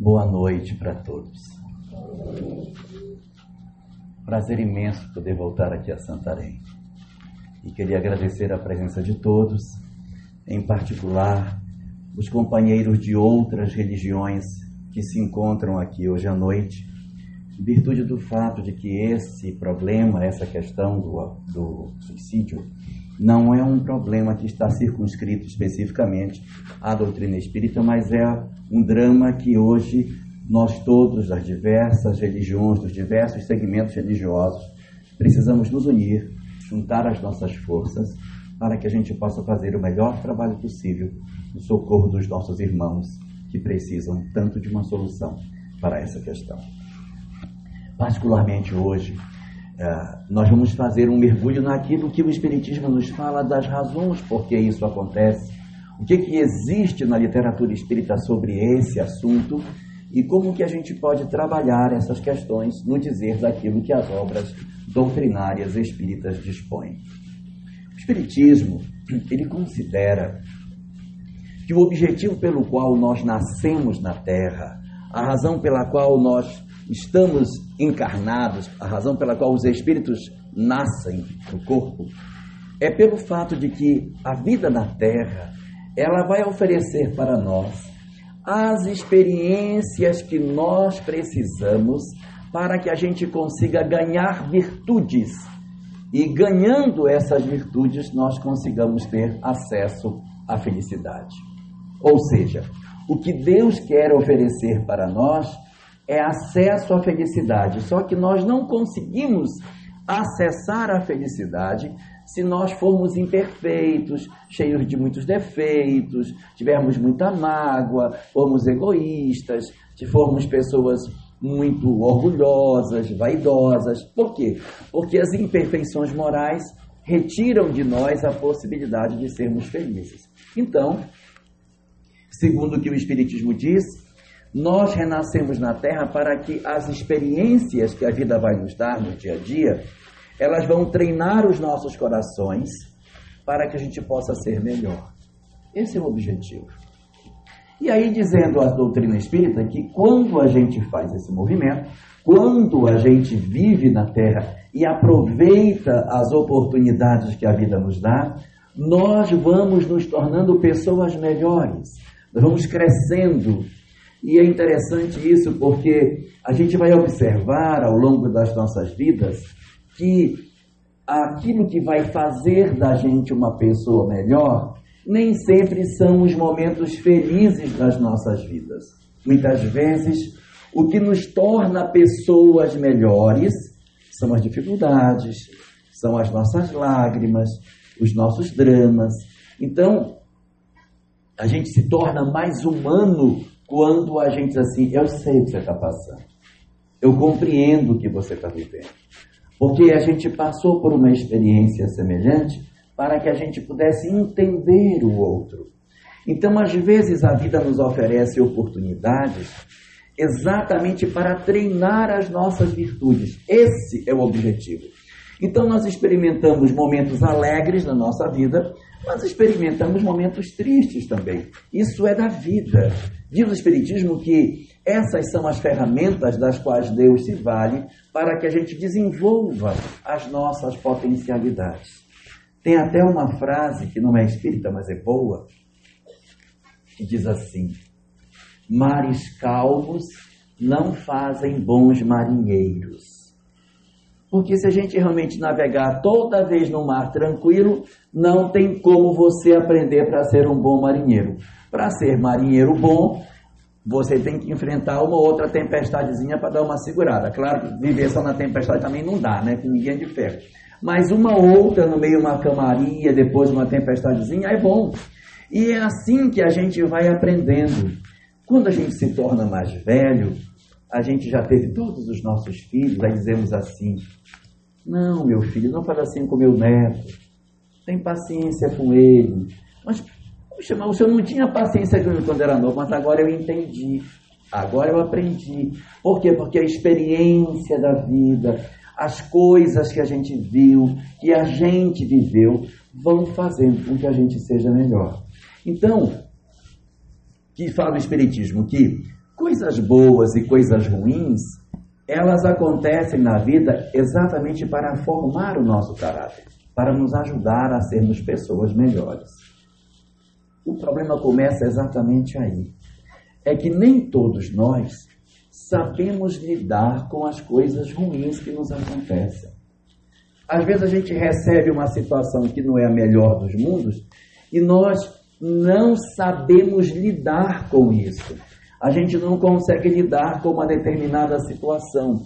Boa noite para todos. Prazer imenso poder voltar aqui a Santarém. E queria agradecer a presença de todos, em particular os companheiros de outras religiões que se encontram aqui hoje à noite, em virtude do fato de que esse problema, essa questão do, do suicídio, não é um problema que está circunscrito especificamente à doutrina espírita, mas é um drama que hoje nós todos, das diversas religiões, dos diversos segmentos religiosos, precisamos nos unir, juntar as nossas forças para que a gente possa fazer o melhor trabalho possível no socorro dos nossos irmãos que precisam tanto de uma solução para essa questão. Particularmente hoje, é, nós vamos fazer um mergulho naquilo que o Espiritismo nos fala das razões por que isso acontece, o que, que existe na literatura espírita sobre esse assunto e como que a gente pode trabalhar essas questões no dizer daquilo que as obras doutrinárias espíritas dispõem. O Espiritismo, ele considera que o objetivo pelo qual nós nascemos na Terra, a razão pela qual nós estamos encarnados, a razão pela qual os espíritos nascem no corpo, é pelo fato de que a vida na Terra, ela vai oferecer para nós as experiências que nós precisamos para que a gente consiga ganhar virtudes. E ganhando essas virtudes, nós consigamos ter acesso à felicidade. Ou seja, o que Deus quer oferecer para nós é acesso à felicidade. Só que nós não conseguimos acessar a felicidade se nós formos imperfeitos, cheios de muitos defeitos, tivermos muita mágoa, formos egoístas, se formos pessoas muito orgulhosas, vaidosas. Por quê? Porque as imperfeições morais retiram de nós a possibilidade de sermos felizes. Então, segundo o que o Espiritismo diz, nós renascemos na Terra para que as experiências que a vida vai nos dar no dia a dia, elas vão treinar os nossos corações para que a gente possa ser melhor. Esse é o objetivo. E aí, dizendo a doutrina espírita que quando a gente faz esse movimento, quando a gente vive na Terra e aproveita as oportunidades que a vida nos dá, nós vamos nos tornando pessoas melhores, nós vamos crescendo e é interessante isso porque a gente vai observar ao longo das nossas vidas que aquilo que vai fazer da gente uma pessoa melhor nem sempre são os momentos felizes das nossas vidas. Muitas vezes, o que nos torna pessoas melhores são as dificuldades, são as nossas lágrimas, os nossos dramas. Então, a gente se torna mais humano quando a gente diz assim, eu sei o que você está passando, eu compreendo o que você está vivendo, porque a gente passou por uma experiência semelhante para que a gente pudesse entender o outro. Então, às vezes, a vida nos oferece oportunidades exatamente para treinar as nossas virtudes. Esse é o objetivo. Então, nós experimentamos momentos alegres na nossa vida, mas experimentamos momentos tristes também. Isso é da vida. Diz o Espiritismo que essas são as ferramentas das quais Deus se vale para que a gente desenvolva as nossas potencialidades. Tem até uma frase que não é espírita, mas é boa, que diz assim: Mares calmos não fazem bons marinheiros. Porque se a gente realmente navegar toda vez no mar tranquilo, não tem como você aprender para ser um bom marinheiro. Para ser marinheiro bom, você tem que enfrentar uma outra tempestadezinha para dar uma segurada. Claro viver só na tempestade também não dá, né? Com ninguém de ferro. Mas uma outra no meio de uma camaria, depois uma tempestadezinha, é bom. E é assim que a gente vai aprendendo. Quando a gente se torna mais velho, a gente já teve todos os nossos filhos, aí dizemos assim: Não, meu filho, não fala assim com meu neto. Tem paciência com ele. Puxa, mas o senhor não tinha paciência com ele quando era novo, mas agora eu entendi. Agora eu aprendi. Por quê? Porque a experiência da vida, as coisas que a gente viu, que a gente viveu, vão fazendo com que a gente seja melhor. Então, que fala o Espiritismo que Coisas boas e coisas ruins, elas acontecem na vida exatamente para formar o nosso caráter, para nos ajudar a sermos pessoas melhores. O problema começa exatamente aí. É que nem todos nós sabemos lidar com as coisas ruins que nos acontecem. Às vezes a gente recebe uma situação que não é a melhor dos mundos e nós não sabemos lidar com isso. A gente não consegue lidar com uma determinada situação.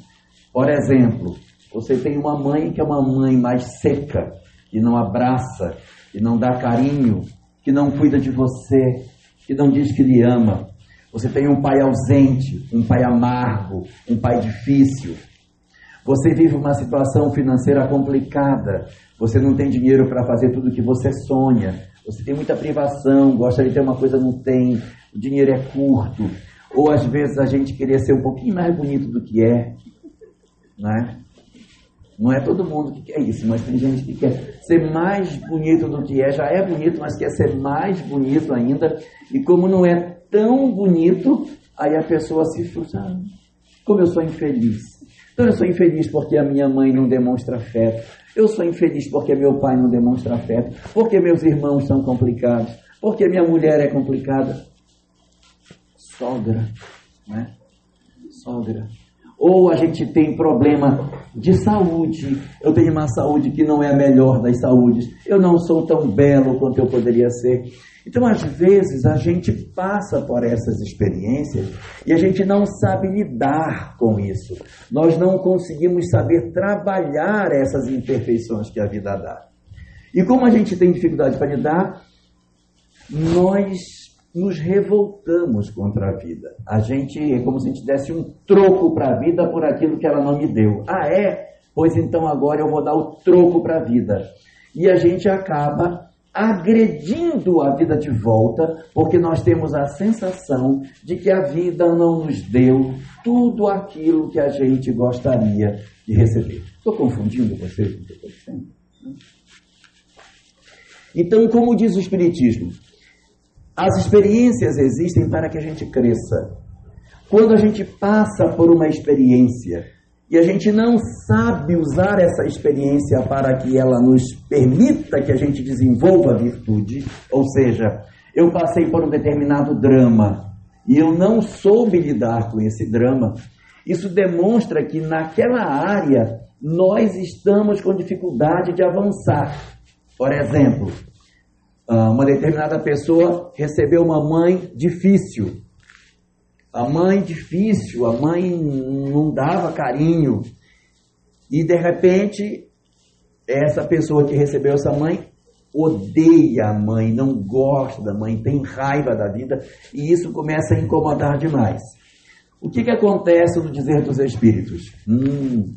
Por exemplo, você tem uma mãe que é uma mãe mais seca, que não abraça, que não dá carinho, que não cuida de você, que não diz que lhe ama. Você tem um pai ausente, um pai amargo, um pai difícil. Você vive uma situação financeira complicada. Você não tem dinheiro para fazer tudo o que você sonha. Você tem muita privação, gosta de ter uma coisa, não tem. O dinheiro é curto. Ou às vezes a gente queria ser um pouquinho mais bonito do que é. Né? Não é todo mundo que quer isso, mas tem gente que quer ser mais bonito do que é. Já é bonito, mas quer ser mais bonito ainda. E como não é tão bonito, aí a pessoa se frustra. Ah, como eu sou infeliz. Então eu sou infeliz porque a minha mãe não demonstra afeto. Eu sou infeliz porque meu pai não demonstra afeto. Porque meus irmãos são complicados. Porque minha mulher é complicada. Sogra, né? Sogra. Ou a gente tem problema de saúde. Eu tenho uma saúde que não é a melhor das saúdes. Eu não sou tão belo quanto eu poderia ser. Então, às vezes, a gente passa por essas experiências e a gente não sabe lidar com isso. Nós não conseguimos saber trabalhar essas imperfeições que a vida dá. E como a gente tem dificuldade para lidar, nós nos revoltamos contra a vida. A gente é como se a gente desse um troco para a vida por aquilo que ela não me deu. Ah, é? Pois então agora eu vou dar o troco para a vida. E a gente acaba agredindo a vida de volta, porque nós temos a sensação de que a vida não nos deu tudo aquilo que a gente gostaria de receber. Estou confundindo vocês dizendo? Então, como diz o Espiritismo, as experiências existem para que a gente cresça. Quando a gente passa por uma experiência e a gente não sabe usar essa experiência para que ela nos permita que a gente desenvolva a virtude, ou seja, eu passei por um determinado drama e eu não soube lidar com esse drama, isso demonstra que naquela área nós estamos com dificuldade de avançar. Por exemplo, uma determinada pessoa recebeu uma mãe difícil, a mãe difícil, a mãe não dava carinho. E de repente, essa pessoa que recebeu essa mãe odeia a mãe, não gosta da mãe, tem raiva da vida, e isso começa a incomodar demais. O que, que acontece no dizer dos espíritos? Hum,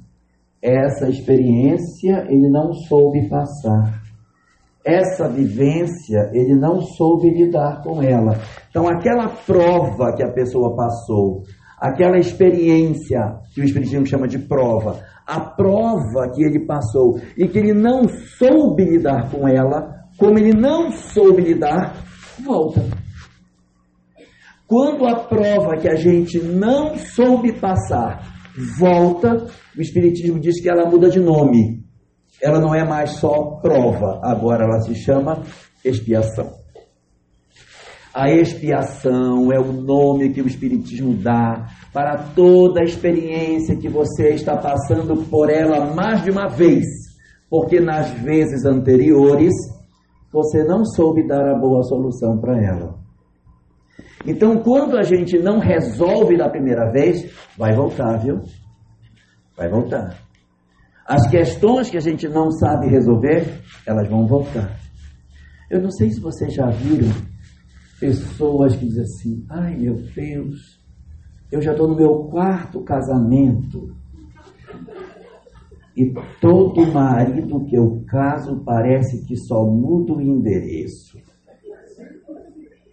essa experiência ele não soube passar essa vivência, ele não soube lidar com ela. Então, aquela prova que a pessoa passou, aquela experiência que o Espiritismo chama de prova, a prova que ele passou e que ele não soube lidar com ela, como ele não soube lidar, volta. Quando a prova que a gente não soube passar volta, o Espiritismo diz que ela muda de nome ela não é mais só prova, agora ela se chama expiação. A expiação é o nome que o Espiritismo dá para toda a experiência que você está passando por ela mais de uma vez, porque nas vezes anteriores você não soube dar a boa solução para ela. Então, quando a gente não resolve da primeira vez, vai voltar, viu? Vai voltar. As questões que a gente não sabe resolver, elas vão voltar. Eu não sei se vocês já viram pessoas que dizem assim: ai meu Deus, eu já estou no meu quarto casamento. E todo marido que eu caso parece que só muda o endereço.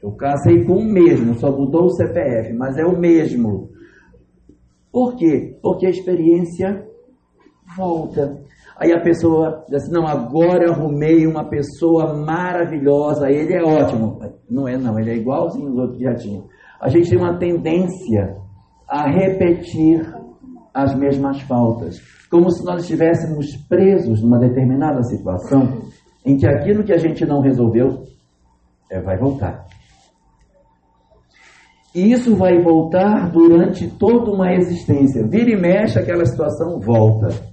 Eu casei com o mesmo, só mudou o CPF, mas é o mesmo. Por quê? Porque a experiência volta. Aí a pessoa diz assim, não, agora arrumei uma pessoa maravilhosa, ele é ótimo. Não é não, ele é igualzinho os outros que já tinham. a gente tem uma tendência a repetir as mesmas faltas, como se nós estivéssemos presos numa determinada situação em que aquilo que a gente não resolveu é, vai voltar. E isso vai voltar durante toda uma existência. Vira e mexe, aquela situação volta.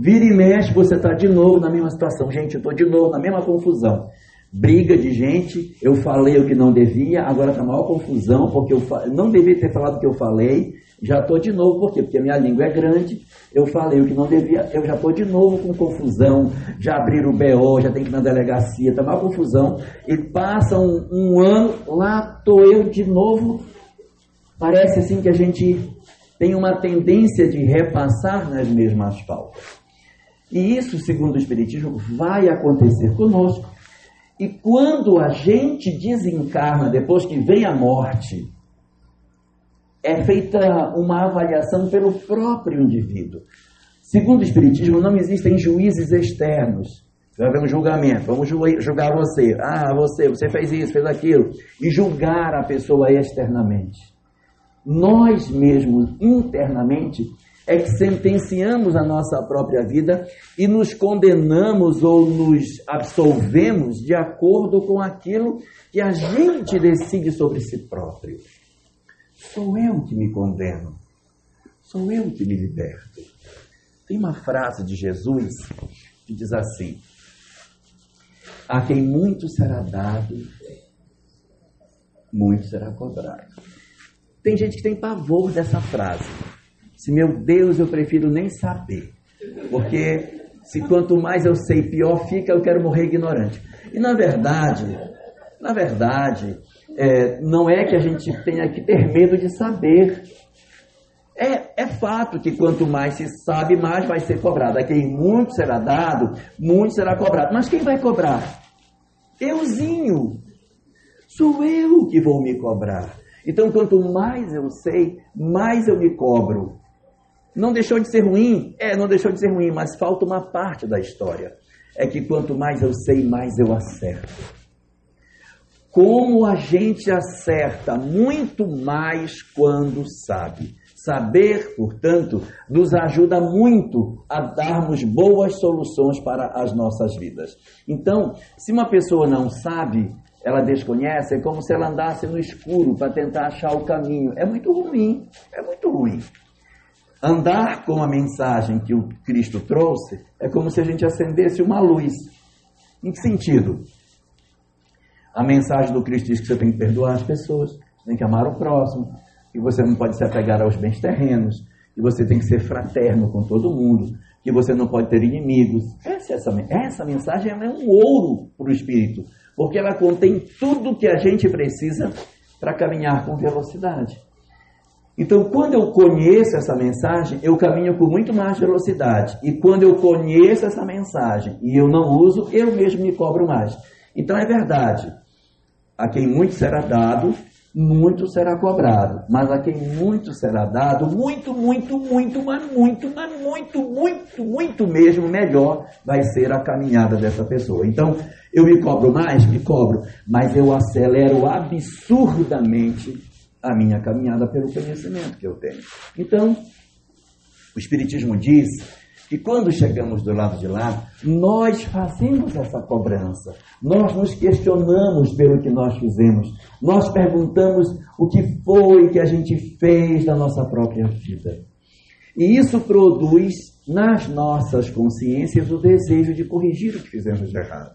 Vira e mexe, você está de novo na mesma situação. Gente, eu estou de novo na mesma confusão. Briga de gente, eu falei o que não devia, agora está maior confusão, porque eu não devia ter falado o que eu falei, já estou de novo, por quê? Porque a minha língua é grande, eu falei o que não devia, eu já estou de novo com confusão, já abriram o BO, já tem que ir na delegacia, está uma confusão, e passa um, um ano, lá estou eu de novo, parece assim que a gente tem uma tendência de repassar nas mesmas faltas. E isso, segundo o Espiritismo, vai acontecer conosco. E quando a gente desencarna, depois que vem a morte, é feita uma avaliação pelo próprio indivíduo. Segundo o Espiritismo, não existem juízes externos. Vai haver um julgamento, vamos julgar você. Ah, você, você fez isso, fez aquilo. E julgar a pessoa externamente. Nós mesmos, internamente, é que sentenciamos a nossa própria vida e nos condenamos ou nos absolvemos de acordo com aquilo que a gente decide sobre si próprio. Sou eu que me condeno. Sou eu que me liberto. Tem uma frase de Jesus que diz assim: A quem muito será dado, muito será cobrado. Tem gente que tem pavor dessa frase. Se meu Deus, eu prefiro nem saber. Porque se quanto mais eu sei, pior fica, eu quero morrer ignorante. E na verdade, na verdade, é, não é que a gente tenha que ter medo de saber. É, é fato que quanto mais se sabe, mais vai ser cobrado. A quem muito será dado, muito será cobrado. Mas quem vai cobrar? Euzinho. Sou eu que vou me cobrar. Então, quanto mais eu sei, mais eu me cobro. Não deixou de ser ruim? É, não deixou de ser ruim, mas falta uma parte da história. É que quanto mais eu sei, mais eu acerto como a gente acerta muito mais quando sabe. Saber, portanto, nos ajuda muito a darmos boas soluções para as nossas vidas. Então, se uma pessoa não sabe, ela desconhece, é como se ela andasse no escuro para tentar achar o caminho. É muito ruim, é muito ruim. Andar com a mensagem que o Cristo trouxe é como se a gente acendesse uma luz. Em que sentido? A mensagem do Cristo diz que você tem que perdoar as pessoas, tem que amar o próximo, que você não pode se apegar aos bens terrenos, que você tem que ser fraterno com todo mundo, que você não pode ter inimigos. Essa, essa, essa mensagem é um ouro para o espírito, porque ela contém tudo que a gente precisa para caminhar com velocidade. Então, quando eu conheço essa mensagem, eu caminho com muito mais velocidade. E quando eu conheço essa mensagem e eu não uso, eu mesmo me cobro mais. Então, é verdade. A quem muito será dado, muito será cobrado. Mas a quem muito será dado, muito, muito, muito, mas muito, mas muito, muito, muito mesmo melhor vai ser a caminhada dessa pessoa. Então, eu me cobro mais? Me cobro. Mas eu acelero absurdamente a minha caminhada pelo conhecimento que eu tenho. Então, o Espiritismo diz que quando chegamos do lado de lá, nós fazemos essa cobrança, nós nos questionamos pelo que nós fizemos, nós perguntamos o que foi que a gente fez da nossa própria vida. E isso produz nas nossas consciências o desejo de corrigir o que fizemos de errado,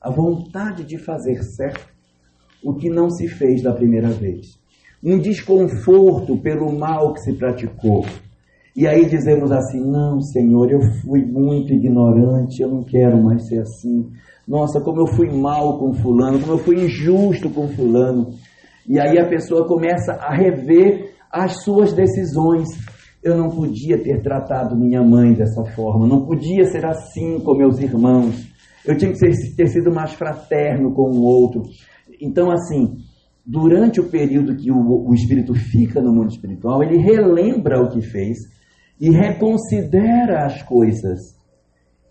a vontade de fazer certo o que não se fez da primeira vez, um desconforto pelo mal que se praticou e aí dizemos assim: não, Senhor, eu fui muito ignorante, eu não quero mais ser assim. Nossa, como eu fui mal com Fulano, como eu fui injusto com Fulano. E aí a pessoa começa a rever as suas decisões. Eu não podia ter tratado minha mãe dessa forma, não podia ser assim com meus irmãos. Eu tinha que ter sido mais fraterno com o outro. Então, assim, durante o período que o, o espírito fica no mundo espiritual, ele relembra o que fez e reconsidera as coisas.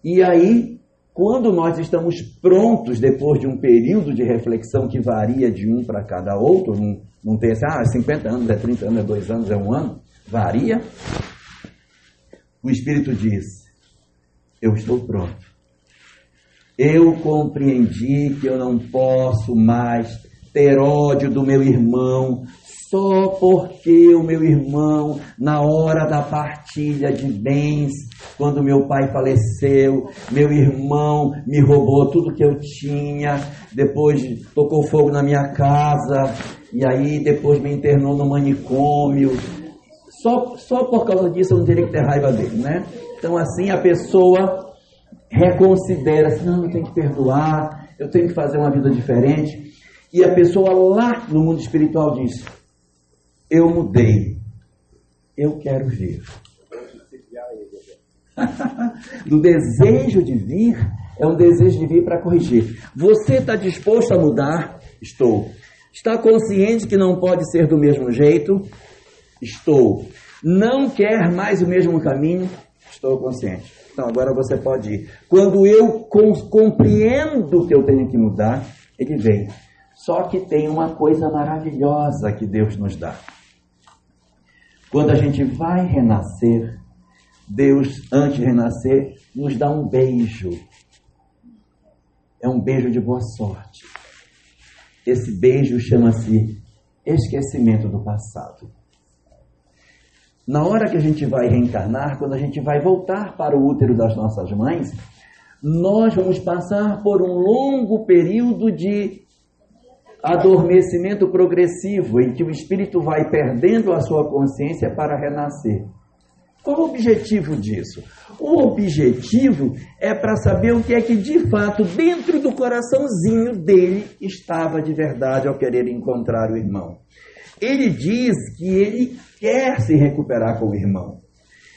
E aí Quando nós estamos prontos, depois de um período de reflexão que varia de um para cada outro, não, não tem assim, ah, 50 anos, é 30 anos, é 2 anos, é um ano, varia. O Espírito diz: Eu estou pronto. Eu compreendi que eu não posso mais ter ódio do meu irmão só porque o meu irmão, na hora da partilha de bens, quando meu pai faleceu, meu irmão me roubou tudo que eu tinha, depois tocou fogo na minha casa, e aí depois me internou no manicômio. Só, só por causa disso eu não teria que ter raiva dele, né? Então assim a pessoa reconsidera, assim, não, eu tenho que perdoar, eu tenho que fazer uma vida diferente. E a pessoa lá no mundo espiritual diz: Eu mudei, eu quero vir. Do desejo de vir, é um desejo de vir para corrigir. Você está disposto a mudar? Estou. Está consciente que não pode ser do mesmo jeito? Estou. Não quer mais o mesmo caminho? Estou consciente. Então agora você pode ir. Quando eu compreendo que eu tenho que mudar, ele vem. Só que tem uma coisa maravilhosa que Deus nos dá. Quando a gente vai renascer, Deus, antes de renascer, nos dá um beijo. É um beijo de boa sorte. Esse beijo chama-se esquecimento do passado. Na hora que a gente vai reencarnar, quando a gente vai voltar para o útero das nossas mães, nós vamos passar por um longo período de adormecimento progressivo, em que o espírito vai perdendo a sua consciência para renascer. Qual o objetivo disso? O objetivo é para saber o que é que de fato dentro do coraçãozinho dele estava de verdade ao querer encontrar o irmão. Ele diz que ele quer se recuperar com o irmão.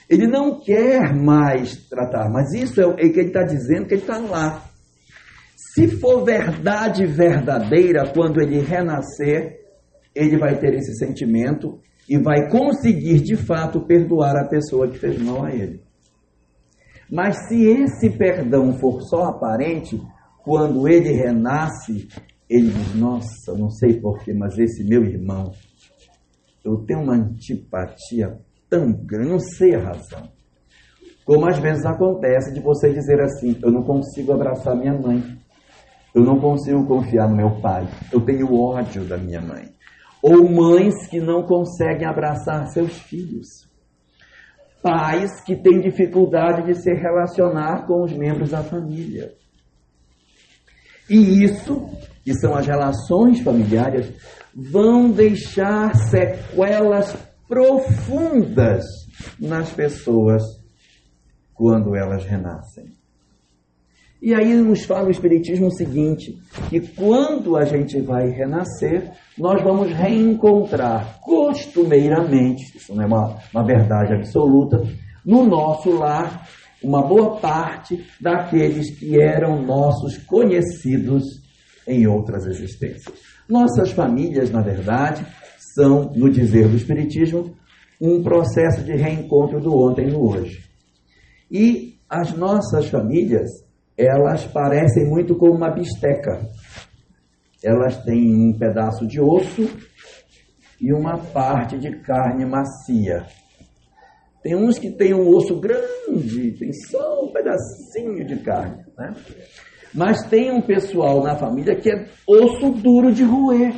Ele não quer mais tratar, mas isso é o que ele está dizendo que ele está lá. Se for verdade verdadeira, quando ele renascer, ele vai ter esse sentimento e vai conseguir de fato perdoar a pessoa que fez mal a ele. Mas se esse perdão for só aparente, quando ele renasce, ele diz: Nossa, não sei porquê, mas esse meu irmão eu tenho uma antipatia tão grande, não sei a razão. Como às vezes acontece de você dizer assim: eu não consigo abraçar minha mãe, eu não consigo confiar no meu pai, eu tenho ódio da minha mãe. Ou mães que não conseguem abraçar seus filhos. Pais que têm dificuldade de se relacionar com os membros da família. E isso, que são as relações familiares, vão deixar sequelas profundas nas pessoas quando elas renascem. E aí nos fala o Espiritismo o seguinte: que quando a gente vai renascer, nós vamos reencontrar costumeiramente, isso não é uma, uma verdade absoluta, no nosso lar, uma boa parte daqueles que eram nossos conhecidos em outras existências. Nossas famílias, na verdade, são, no dizer do Espiritismo, um processo de reencontro do ontem do hoje. E as nossas famílias, elas parecem muito como uma bisteca. Elas têm um pedaço de osso e uma parte de carne macia. Tem uns que têm um osso grande, tem só um pedacinho de carne. Né? Mas tem um pessoal na família que é osso duro de roer,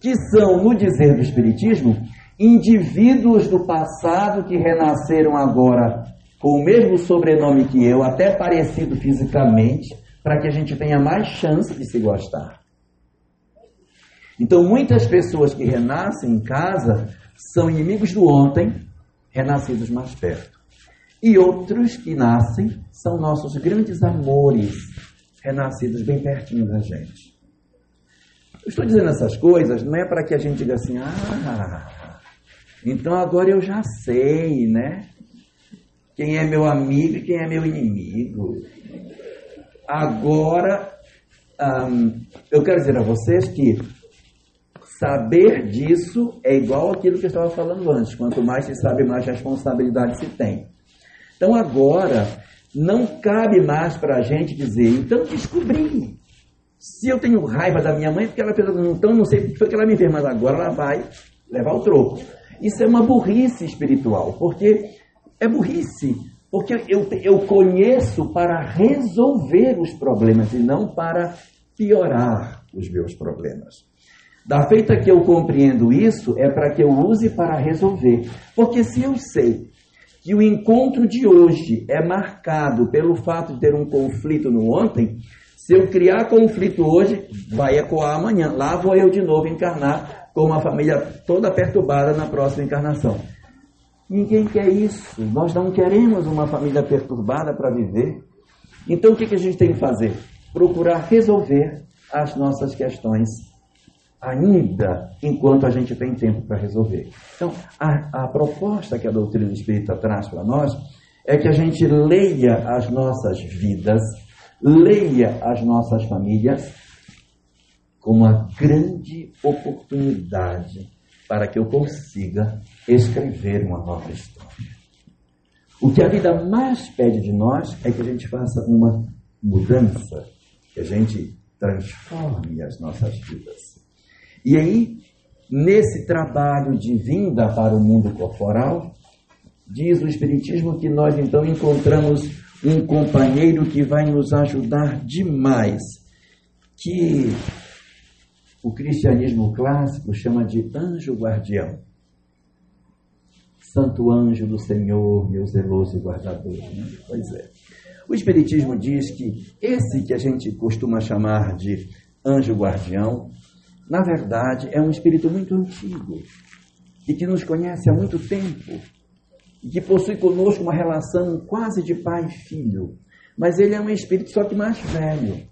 que são, no dizer do Espiritismo, indivíduos do passado que renasceram agora com o mesmo sobrenome que eu, até parecido fisicamente, para que a gente tenha mais chance de se gostar. Então, muitas pessoas que renascem em casa são inimigos do ontem, renascidos mais perto. E outros que nascem são nossos grandes amores, renascidos bem pertinho da gente. Eu estou dizendo essas coisas não é para que a gente diga assim, ah, então agora eu já sei, né? Quem é meu amigo e quem é meu inimigo. Agora, eu quero dizer a vocês que saber disso é igual aquilo que eu estava falando antes. Quanto mais se sabe, mais responsabilidade se tem. Então agora não cabe mais para a gente dizer, então descobri. Se eu tenho raiva da minha mãe, porque ela fez, então não sei porque foi que ela me fez, mas agora ela vai levar o troco. Isso é uma burrice espiritual, porque é burrice, porque eu, eu conheço para resolver os problemas e não para piorar os meus problemas. Da feita que eu compreendo isso, é para que eu use para resolver. Porque se eu sei que o encontro de hoje é marcado pelo fato de ter um conflito no ontem, se eu criar conflito hoje, vai ecoar amanhã. Lá vou eu de novo encarnar com uma família toda perturbada na próxima encarnação. Ninguém quer isso. Nós não queremos uma família perturbada para viver. Então o que, que a gente tem que fazer? Procurar resolver as nossas questões ainda enquanto a gente tem tempo para resolver. Então, a, a proposta que a doutrina espírita traz para nós é que a gente leia as nossas vidas, leia as nossas famílias como uma grande oportunidade para que eu consiga escrever uma nova história. O que a vida mais pede de nós é que a gente faça uma mudança, que a gente transforme as nossas vidas. E aí, nesse trabalho de vinda para o mundo corporal, diz o Espiritismo que nós então encontramos um companheiro que vai nos ajudar demais, que o cristianismo clássico chama de anjo guardião. Santo anjo do Senhor, meu zeloso guardador. Né? Pois é. O Espiritismo diz que esse que a gente costuma chamar de anjo guardião, na verdade é um espírito muito antigo e que nos conhece há muito tempo e que possui conosco uma relação quase de pai e filho. Mas ele é um espírito só que mais velho.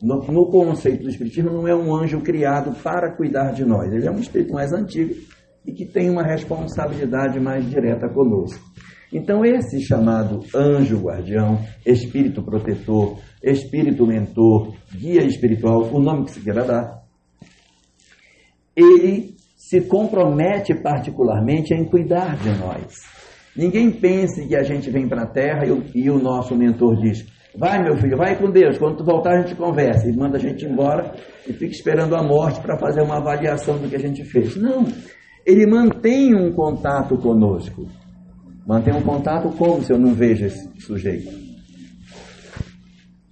No, no, conceito do Espiritismo, não é um anjo criado para cuidar de nós. Ele é um espírito mais antigo e que tem uma responsabilidade mais direta conosco. Então, esse chamado anjo guardião, espírito protetor, espírito mentor, guia espiritual, o nome que se queira dar, ele se compromete particularmente em cuidar de nós. Ninguém pense que a gente vem para a Terra e o, e o nosso mentor diz: Vai, meu filho, vai com Deus. Quando tu voltar, a gente conversa. E manda a gente embora e fica esperando a morte para fazer uma avaliação do que a gente fez. Não. Ele mantém um contato conosco. Mantém um contato como se eu não vejo esse sujeito?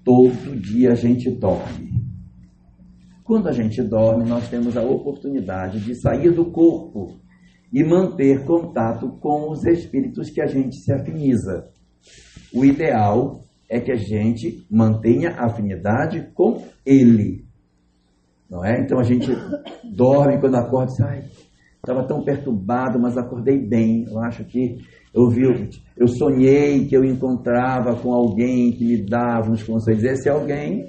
Todo dia a gente dorme. Quando a gente dorme, nós temos a oportunidade de sair do corpo e manter contato com os espíritos que a gente se afiniza. O ideal é que a gente mantenha afinidade com Ele. Não é? Então a gente dorme quando acorda e ai, estava tão perturbado, mas acordei bem. Eu acho que eu vi, eu sonhei que eu encontrava com alguém que me dava uns conselhos. Esse alguém,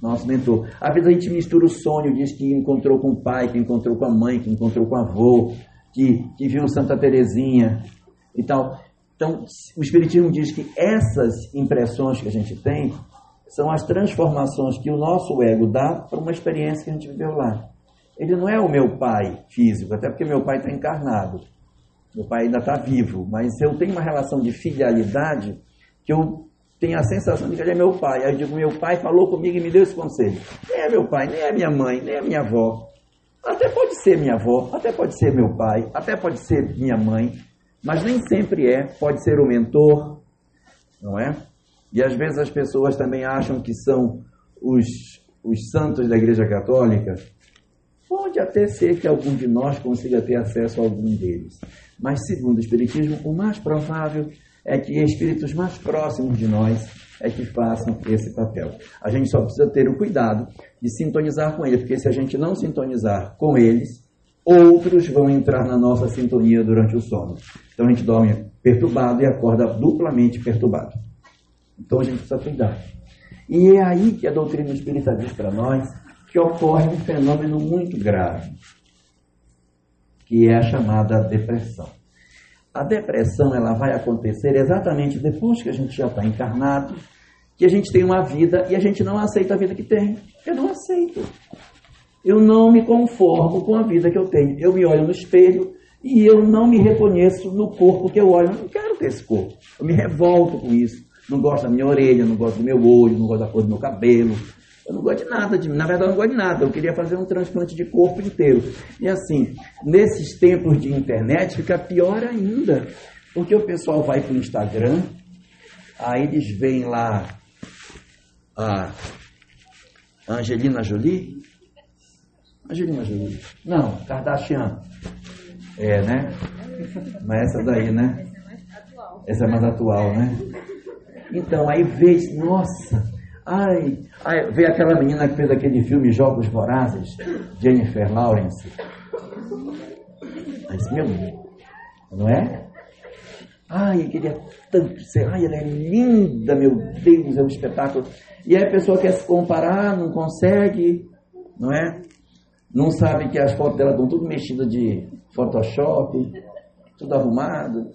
nosso mentor. Às vezes a gente mistura o sonho, diz que encontrou com o pai, que encontrou com a mãe, que encontrou com o avô, que, que viu Santa Terezinha e tal. Então, o Espiritismo diz que essas impressões que a gente tem são as transformações que o nosso ego dá para uma experiência que a gente viveu lá. Ele não é o meu pai físico, até porque meu pai está encarnado. Meu pai ainda está vivo, mas eu tenho uma relação de filialidade que eu tenho a sensação de que ele é meu pai. Aí eu digo, meu pai falou comigo e me deu esse conselho. Nem é meu pai, nem é minha mãe, nem é minha avó. Até pode ser minha avó, até pode ser meu pai, até pode ser minha mãe, mas nem sempre é. Pode ser o mentor, não é? E às vezes as pessoas também acham que são os, os santos da Igreja Católica. Pode até ser que algum de nós consiga ter acesso a algum deles. Mas, segundo o Espiritismo, o mais provável é que espíritos mais próximos de nós é que façam esse papel. A gente só precisa ter o cuidado de sintonizar com eles, porque se a gente não sintonizar com eles, outros vão entrar na nossa sintonia durante o sono. Então a gente dorme perturbado e acorda duplamente perturbado. Então a gente precisa cuidar. E é aí que a doutrina espírita diz para nós que ocorre um fenômeno muito grave, que é a chamada depressão. A depressão ela vai acontecer exatamente depois que a gente já está encarnado, que a gente tem uma vida e a gente não aceita a vida que tem. Eu não aceito. Eu não me conformo com a vida que eu tenho. Eu me olho no espelho e eu não me reconheço no corpo que eu olho. Eu não quero ter esse corpo. Eu me revolto com isso. não gosta da minha orelha, não gosta do meu olho, não gosta da cor do meu cabelo. Eu não gosto de nada de mim. Na verdade, eu não gosto de nada. Eu queria fazer um transplante de corpo inteiro. E assim, nesses tempos de internet, fica pior ainda. Porque o pessoal vai para o Instagram, aí eles veem lá a Angelina Jolie. Angelina Jolie. Não, Kardashian. É, né? Mas essa daí, né? Essa é mais atual, né? Então, aí vê, nossa, ai, ai, vê aquela menina que fez aquele filme Jogos Vorazes, Jennifer Lawrence. Mas, meu, não é? Ai, queria tanto ser, ai, ela é linda, meu Deus, é um espetáculo. E aí a pessoa quer se comparar, não consegue, não é? Não sabe que as fotos dela estão tudo mexidas de Photoshop, tudo arrumado.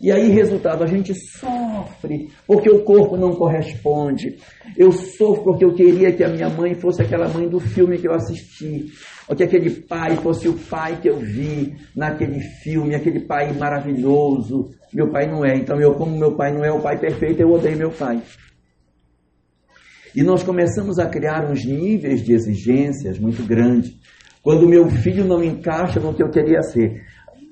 E aí, resultado, a gente sofre porque o corpo não corresponde. Eu sofro porque eu queria que a minha mãe fosse aquela mãe do filme que eu assisti. Ou que aquele pai fosse o pai que eu vi naquele filme, aquele pai maravilhoso. Meu pai não é. Então, eu, como meu pai não é o pai perfeito, eu odeio meu pai. E nós começamos a criar uns níveis de exigências muito grandes. Quando meu filho não encaixa no que eu queria ser.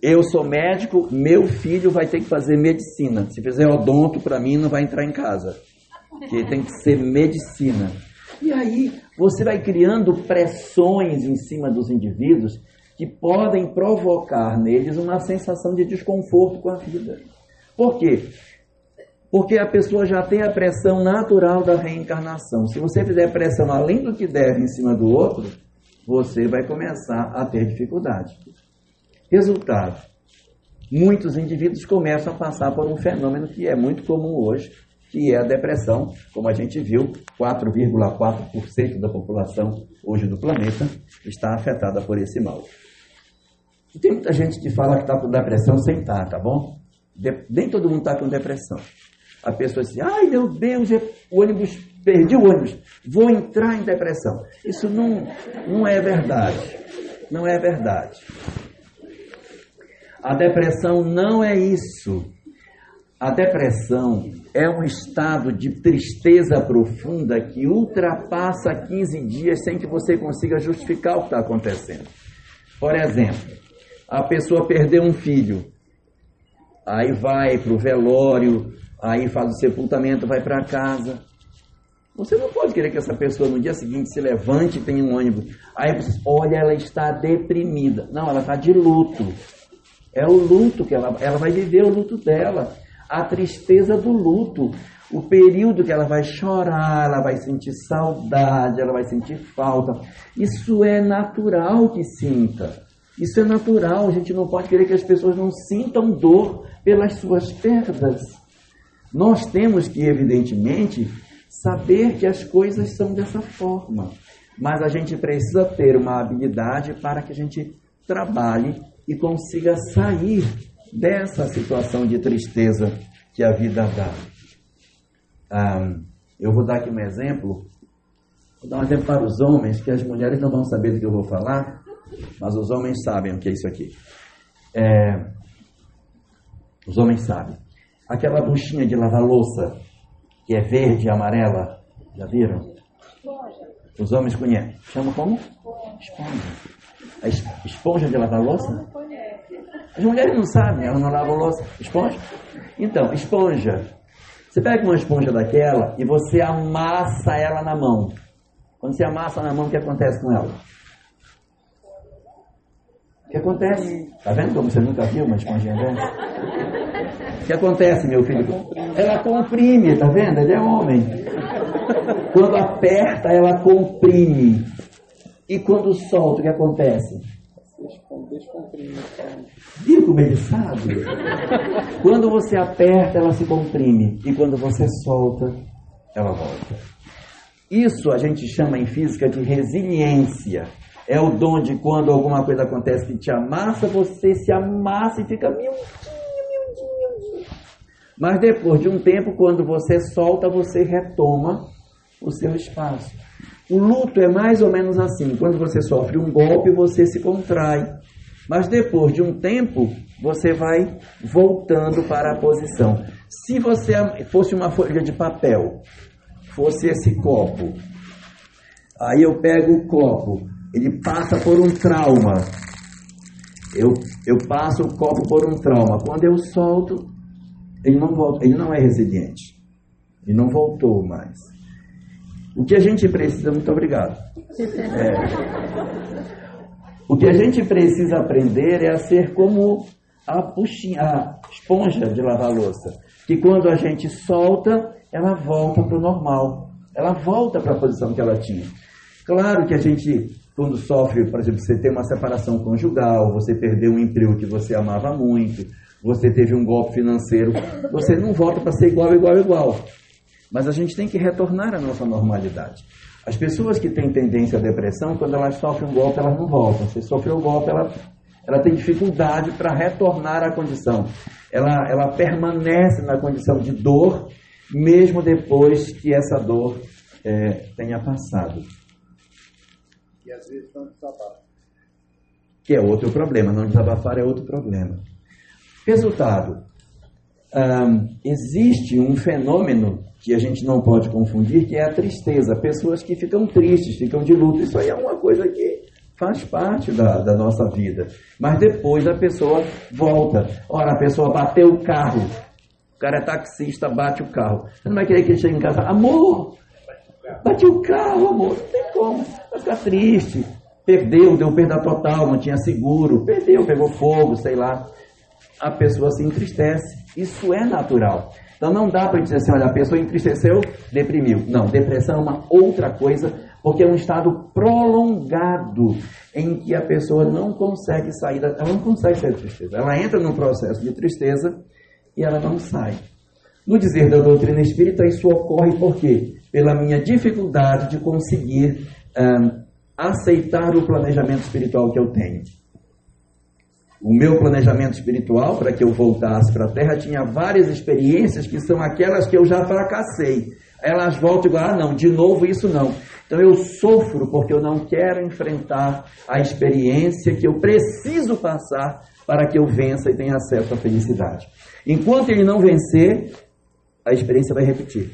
Eu sou médico, meu filho vai ter que fazer medicina. Se fizer odonto, para mim, não vai entrar em casa. Porque tem que ser medicina. E aí você vai criando pressões em cima dos indivíduos que podem provocar neles uma sensação de desconforto com a vida. Por quê? Porque a pessoa já tem a pressão natural da reencarnação. Se você fizer pressão além do que deve em cima do outro, você vai começar a ter dificuldade. Resultado: muitos indivíduos começam a passar por um fenômeno que é muito comum hoje, que é a depressão. Como a gente viu, 4,4% da população hoje do planeta está afetada por esse mal. E tem muita gente que fala que está com depressão sem estar, tá, tá bom? De, nem todo mundo está com depressão. A pessoa diz, ai meu Deus, o ônibus, perdi o ônibus, vou entrar em depressão. Isso não, não é verdade. Não é verdade. A depressão não é isso. A depressão é um estado de tristeza profunda que ultrapassa 15 dias sem que você consiga justificar o que está acontecendo. Por exemplo, a pessoa perdeu um filho, aí vai para o velório, aí faz o sepultamento, vai para casa. Você não pode querer que essa pessoa no dia seguinte se levante e tenha um ônibus. Aí você olha, ela está deprimida. Não, ela está de luto. É o luto que ela, ela vai viver o luto dela, a tristeza do luto, o período que ela vai chorar, ela vai sentir saudade, ela vai sentir falta. Isso é natural que sinta. Isso é natural. A gente não pode querer que as pessoas não sintam dor pelas suas perdas. Nós temos que, evidentemente, saber que as coisas são dessa forma. Mas a gente precisa ter uma habilidade para que a gente trabalhe e consiga sair dessa situação de tristeza que a vida dá. Ah, eu vou dar aqui um exemplo. Vou dar um exemplo para os homens, que as mulheres não vão saber do que eu vou falar, mas os homens sabem o que é isso aqui. É, os homens sabem. Aquela buchinha de lavar louça, que é verde e amarela, já viram? Os homens conhecem. Chama como? Esponja. A esponja de lavar louça? As mulheres não sabem, elas não lavam louça. Esponja? Então, esponja. Você pega uma esponja daquela e você amassa ela na mão. Quando você amassa na mão, o que acontece com ela? O que acontece? Tá vendo como você nunca viu uma esponjinha dessa? O que acontece, meu filho? Ela comprime, tá vendo? Ele é homem. Quando aperta, ela comprime. E quando solta, o que acontece? Viu como ele sabe? Quando você aperta, ela se comprime. E quando você solta, ela volta. Isso a gente chama em física de resiliência. É o dom de quando alguma coisa acontece que te amassa, você se amassa e fica miudinho, miudinho, miudinho. Mas depois de um tempo, quando você solta, você retoma o seu espaço. O luto é mais ou menos assim. Quando você sofre um golpe, você se contrai. Mas depois de um tempo, você vai voltando para a posição. Se você fosse uma folha de papel, fosse esse copo, aí eu pego o copo, ele passa por um trauma. Eu, eu passo o copo por um trauma. Quando eu solto, ele não volta, ele não é resiliente. Ele não voltou mais. O que a gente precisa, muito obrigado. É, o que a gente precisa aprender é a ser como a, puxinha, a esponja de lavar louça, que quando a gente solta, ela volta para o normal, ela volta para a posição que ela tinha. Claro que a gente, quando sofre, por exemplo, você tem uma separação conjugal, você perdeu um emprego que você amava muito, você teve um golpe financeiro, você não volta para ser igual, igual, igual. Mas a gente tem que retornar à nossa normalidade. As pessoas que têm tendência à depressão, quando elas sofrem um golpe, elas não voltam. Se sofreu um golpe, ela, ela tem dificuldade para retornar à condição. Ela, ela permanece na condição de dor, mesmo depois que essa dor é, tenha passado. E às vezes não desabafa. Que é outro problema. Não desabafar é outro problema. Resultado: um, existe um fenômeno que a gente não pode confundir, que é a tristeza. Pessoas que ficam tristes, ficam de luto. Isso aí é uma coisa que faz parte da, da nossa vida. Mas depois a pessoa volta. Ora, a pessoa bateu o carro. O cara é taxista, bate o carro. Você não vai querer que ele chegue em casa, amor, bate o carro, amor. Não tem como. Vai ficar triste. Perdeu, deu perda total, não tinha seguro. Perdeu, pegou fogo, sei lá. A pessoa se entristece. Isso é natural. Então não dá para dizer assim, olha, a pessoa entristeceu, deprimiu. Não, depressão é uma outra coisa, porque é um estado prolongado em que a pessoa não consegue sair, da, ela não consegue sair da tristeza. Ela entra num processo de tristeza e ela não sai. No dizer da doutrina espírita, isso ocorre por quê? Pela minha dificuldade de conseguir aceitar o planejamento espiritual que eu tenho. O meu planejamento espiritual, para que eu voltasse para a Terra, tinha várias experiências que são aquelas que eu já fracassei. Elas voltam igual, ah, não, de novo isso não. Então eu sofro porque eu não quero enfrentar a experiência que eu preciso passar para que eu vença e tenha acesso à felicidade. Enquanto ele não vencer, a experiência vai repetir.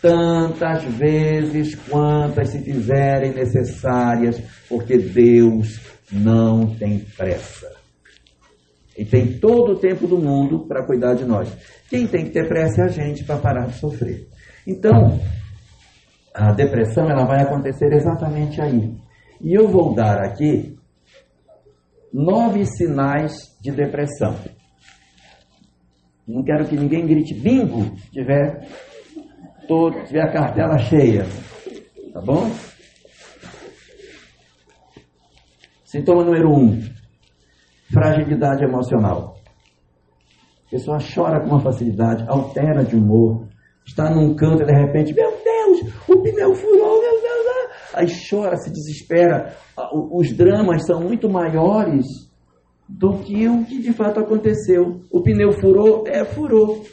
Tantas vezes quantas se fizerem necessárias, porque Deus não tem pressa. E tem todo o tempo do mundo para cuidar de nós. Quem tem que ter pressa é a gente para parar de sofrer. Então, a depressão ela vai acontecer exatamente aí. E eu vou dar aqui nove sinais de depressão. Não quero que ninguém grite bingo se tiver, tiver a cartela cheia. Tá bom? Sintoma número um: fragilidade emocional. A pessoa chora com uma facilidade, altera de humor, está num canto e de repente, meu Deus, o pneu furou, meu Deus, ah! aí chora, se desespera. Ah, os dramas são muito maiores do que o que de fato aconteceu. O pneu furou, é, furou.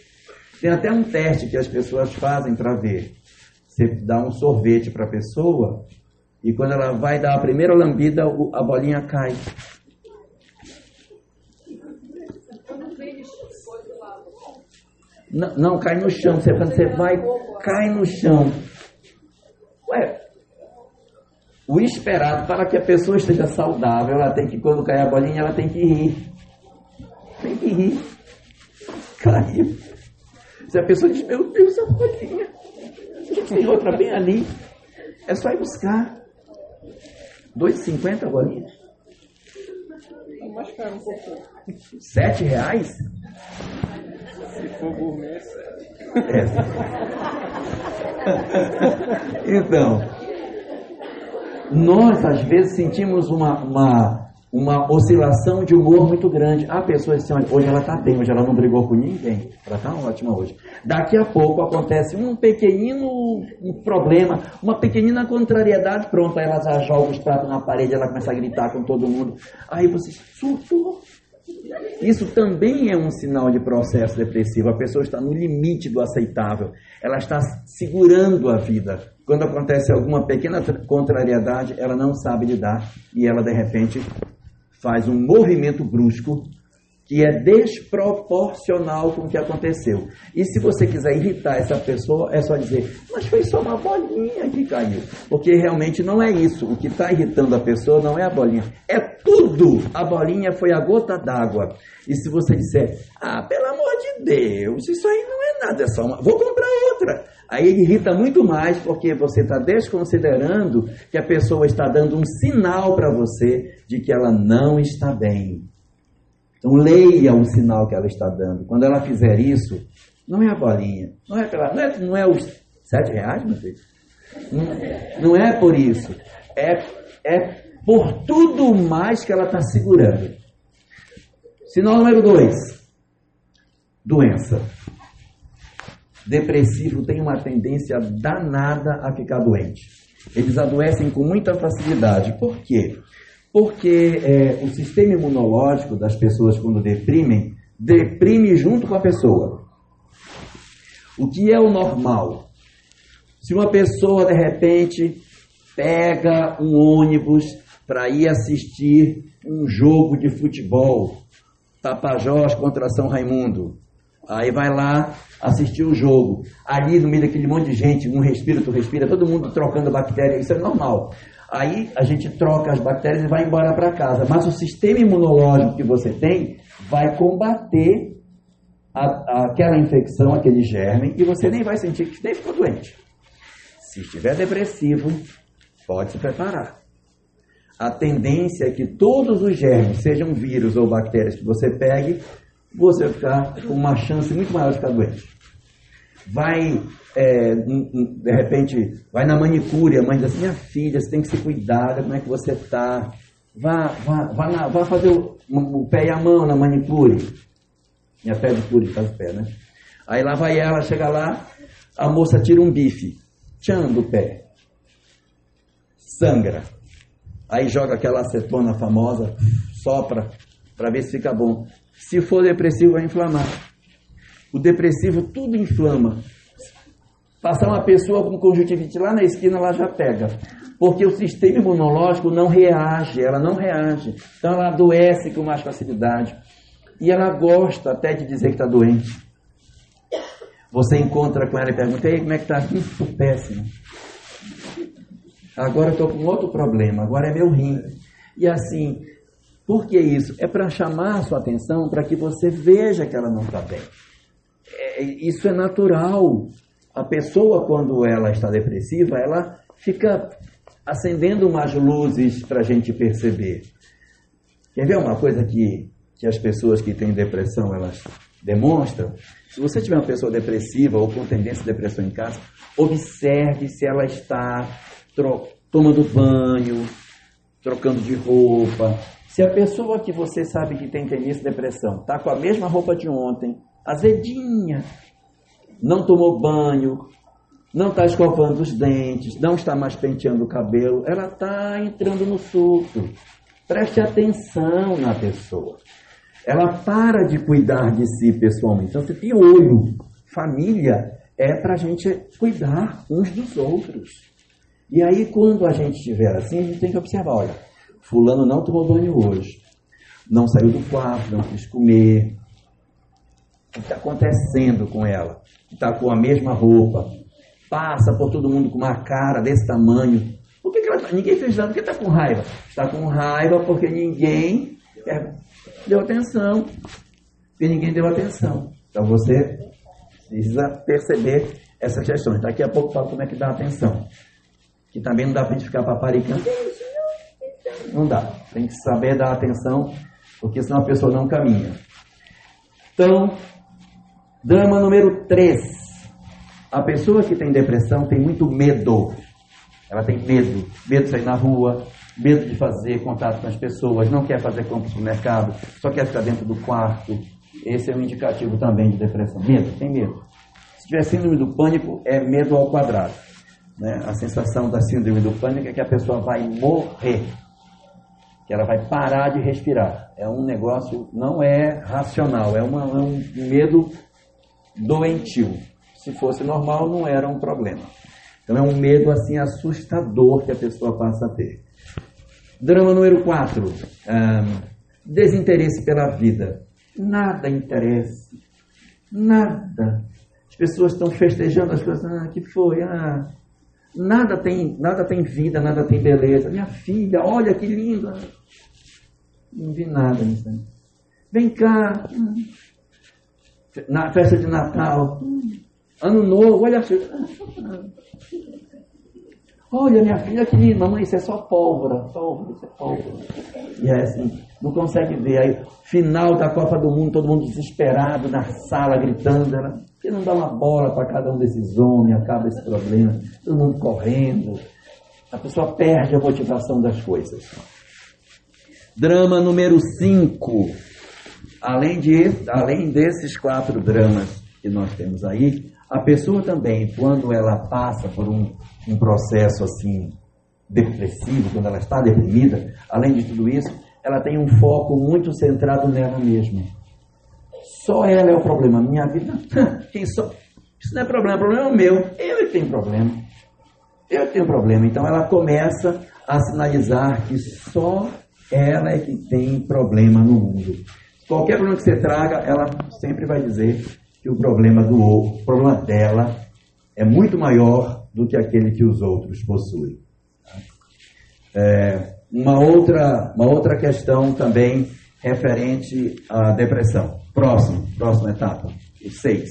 Tem até um teste que as pessoas fazem para ver. Você dá um sorvete para a pessoa e quando ela vai dar a primeira lambida, a bolinha cai. Não, não, cai no chão. Você, quando você vai, cai no chão. Ué, o esperado para que a pessoa esteja saudável, ela tem que, quando cair a bolinha, ela tem que rir. Tem que rir. Caiu. Se a pessoa diz, meu Deus, a bolinha. A gente tem outra bem ali. É só ir buscar. 2,50 a bolinha? Mais caro um pouco. Sete reais? Se for gourmet, é então, nós às vezes sentimos uma, uma, uma oscilação de humor muito grande. A pessoa diz assim, hoje ela está bem, hoje ela não brigou com ninguém, ela está ótima hoje. Daqui a pouco acontece um pequenino problema, uma pequenina contrariedade, pronto, aí ela já joga os pratos na parede, ela começa a gritar com todo mundo. Aí você surtou. Isso também é um sinal de processo depressivo. A pessoa está no limite do aceitável. Ela está segurando a vida. Quando acontece alguma pequena contrariedade, ela não sabe lidar e ela de repente faz um movimento brusco que é desproporcional com o que aconteceu. E se você quiser irritar essa pessoa, é só dizer, mas foi só uma bolinha que caiu. Porque realmente não é isso. O que está irritando a pessoa não é a bolinha, é tudo. A bolinha foi a gota d'água. E se você disser, ah, pelo amor de Deus, isso aí não é nada, é só uma. Vou comprar outra. Aí ele irrita muito mais porque você está desconsiderando que a pessoa está dando um sinal para você de que ela não está bem. Então leia o sinal que ela está dando. Quando ela fizer isso, não é a bolinha, não é, pela, não é, não é os sete reais, meu filho. Não, não é por isso. É, é por tudo mais que ela está segurando. Sinal número dois: doença. Depressivo tem uma tendência danada a ficar doente. Eles adoecem com muita facilidade. Por quê? Porque é, o sistema imunológico das pessoas, quando deprimem, deprime junto com a pessoa. O que é o normal? Se uma pessoa, de repente, pega um ônibus para ir assistir um jogo de futebol, Tapajós contra São Raimundo, aí vai lá assistir o jogo. Ali no meio daquele monte de gente, um respira, tu respira, todo mundo trocando bactéria, isso é normal. Aí a gente troca as bactérias e vai embora para casa. Mas o sistema imunológico que você tem vai combater a, a, aquela infecção, aquele germe, e você nem vai sentir que nem ficou doente. Se estiver depressivo, pode se preparar. A tendência é que todos os germes, sejam vírus ou bactérias que você pegue, você vai ficar com uma chance muito maior de ficar doente. Vai é, de repente, vai na manicure, a mãe diz assim, minha filha, você tem que se cuidar, como é que você está. Vá, vá, vá, na, vá fazer o, o, pé e a mão na manicure. Minha pé de cure faz o pé, né? Aí lá vai ela, chega lá, a moça tira um bife, tchan do pé. Sangra. Aí joga aquela acetona famosa, sopra, para ver se fica bom. Se for depressivo, vai inflamar. O depressivo tudo inflama. Passar uma pessoa com conjuntivite lá na esquina, ela já pega. Porque o sistema imunológico não reage, ela não reage. Então ela adoece com mais facilidade. E ela gosta até de dizer que está doente. Você encontra com ela e pergunta, Ei, como é que está? Estou péssimo. Agora estou com outro problema, agora é meu rim. E assim, por que isso? É para chamar a sua atenção para que você veja que ela não está bem. É, isso é natural. A pessoa, quando ela está depressiva, ela fica acendendo umas luzes para a gente perceber. Quer ver uma coisa que, que as pessoas que têm depressão elas demonstram? Se você tiver uma pessoa depressiva ou com tendência de depressão em casa, observe se ela está tomando banho, trocando de roupa. Se a pessoa que você sabe que tem tendência de depressão está com a mesma roupa de ontem, azedinha, não tomou banho, não está escovando os dentes, não está mais penteando o cabelo, ela está entrando no surto. Preste atenção na pessoa. Ela para de cuidar de si pessoalmente. Então você tem olho. Família é para a gente cuidar uns dos outros. E aí, quando a gente estiver assim, a gente tem que observar: olha, Fulano não tomou banho hoje, não saiu do quarto, não quis comer. O que está acontecendo com ela? está com a mesma roupa, passa por todo mundo com uma cara desse tamanho. Por que, que ela, tá, ninguém fez nada? Por que está com raiva? Está com raiva porque ninguém deu atenção. Porque ninguém deu atenção. Então você precisa perceber essas questões. Daqui a pouco falo como é que dá atenção. Que também não dá para a gente ficar paparicando. Não dá. Tem que saber dar atenção, porque senão a pessoa não caminha. Então, Drama número 3. A pessoa que tem depressão tem muito medo. Ela tem medo. Medo de sair na rua, medo de fazer contato com as pessoas, não quer fazer compras no mercado, só quer ficar dentro do quarto. Esse é um indicativo também de depressão. Medo, tem medo. Se tiver síndrome do pânico, é medo ao quadrado. Né? A sensação da síndrome do pânico é que a pessoa vai morrer, que ela vai parar de respirar. É um negócio, não é racional, é, uma, é um medo doentio. Se fosse normal, não era um problema. Então é um medo assim assustador que a pessoa passa a ter. Drama número 4. desinteresse pela vida. Nada interessa. Nada. As pessoas estão festejando as coisas. Ah, que foi? Ah, nada tem, nada tem vida, nada tem beleza. Minha filha, olha que linda. Não vi nada nisso. Vem cá. Na festa de Natal. Ano novo, olha. Olha, minha filha, que linda, mamãe, isso é só pólvora, pólvora, isso é pólvora. E é assim, não consegue ver. Aí, final da Copa do Mundo, todo mundo desesperado na sala, gritando. Ela, que não dá uma bola para cada um desses homens, acaba esse problema, todo mundo correndo. A pessoa perde a motivação das coisas. Drama número 5. Além, de, além desses quatro dramas que nós temos aí, a pessoa também, quando ela passa por um, um processo assim depressivo, quando ela está deprimida, além de tudo isso, ela tem um foco muito centrado nela mesma. Só ela é o problema. Minha vida, quem só? Isso não é problema, o problema é o meu. Eu tenho problema. Eu tenho problema. Então ela começa a sinalizar que só ela é que tem problema no mundo. Qualquer problema que você traga, ela sempre vai dizer que o problema do o problema dela é muito maior do que aquele que os outros possuem. É, uma, outra, uma outra questão também referente à depressão. Próximo, próxima etapa, o 6.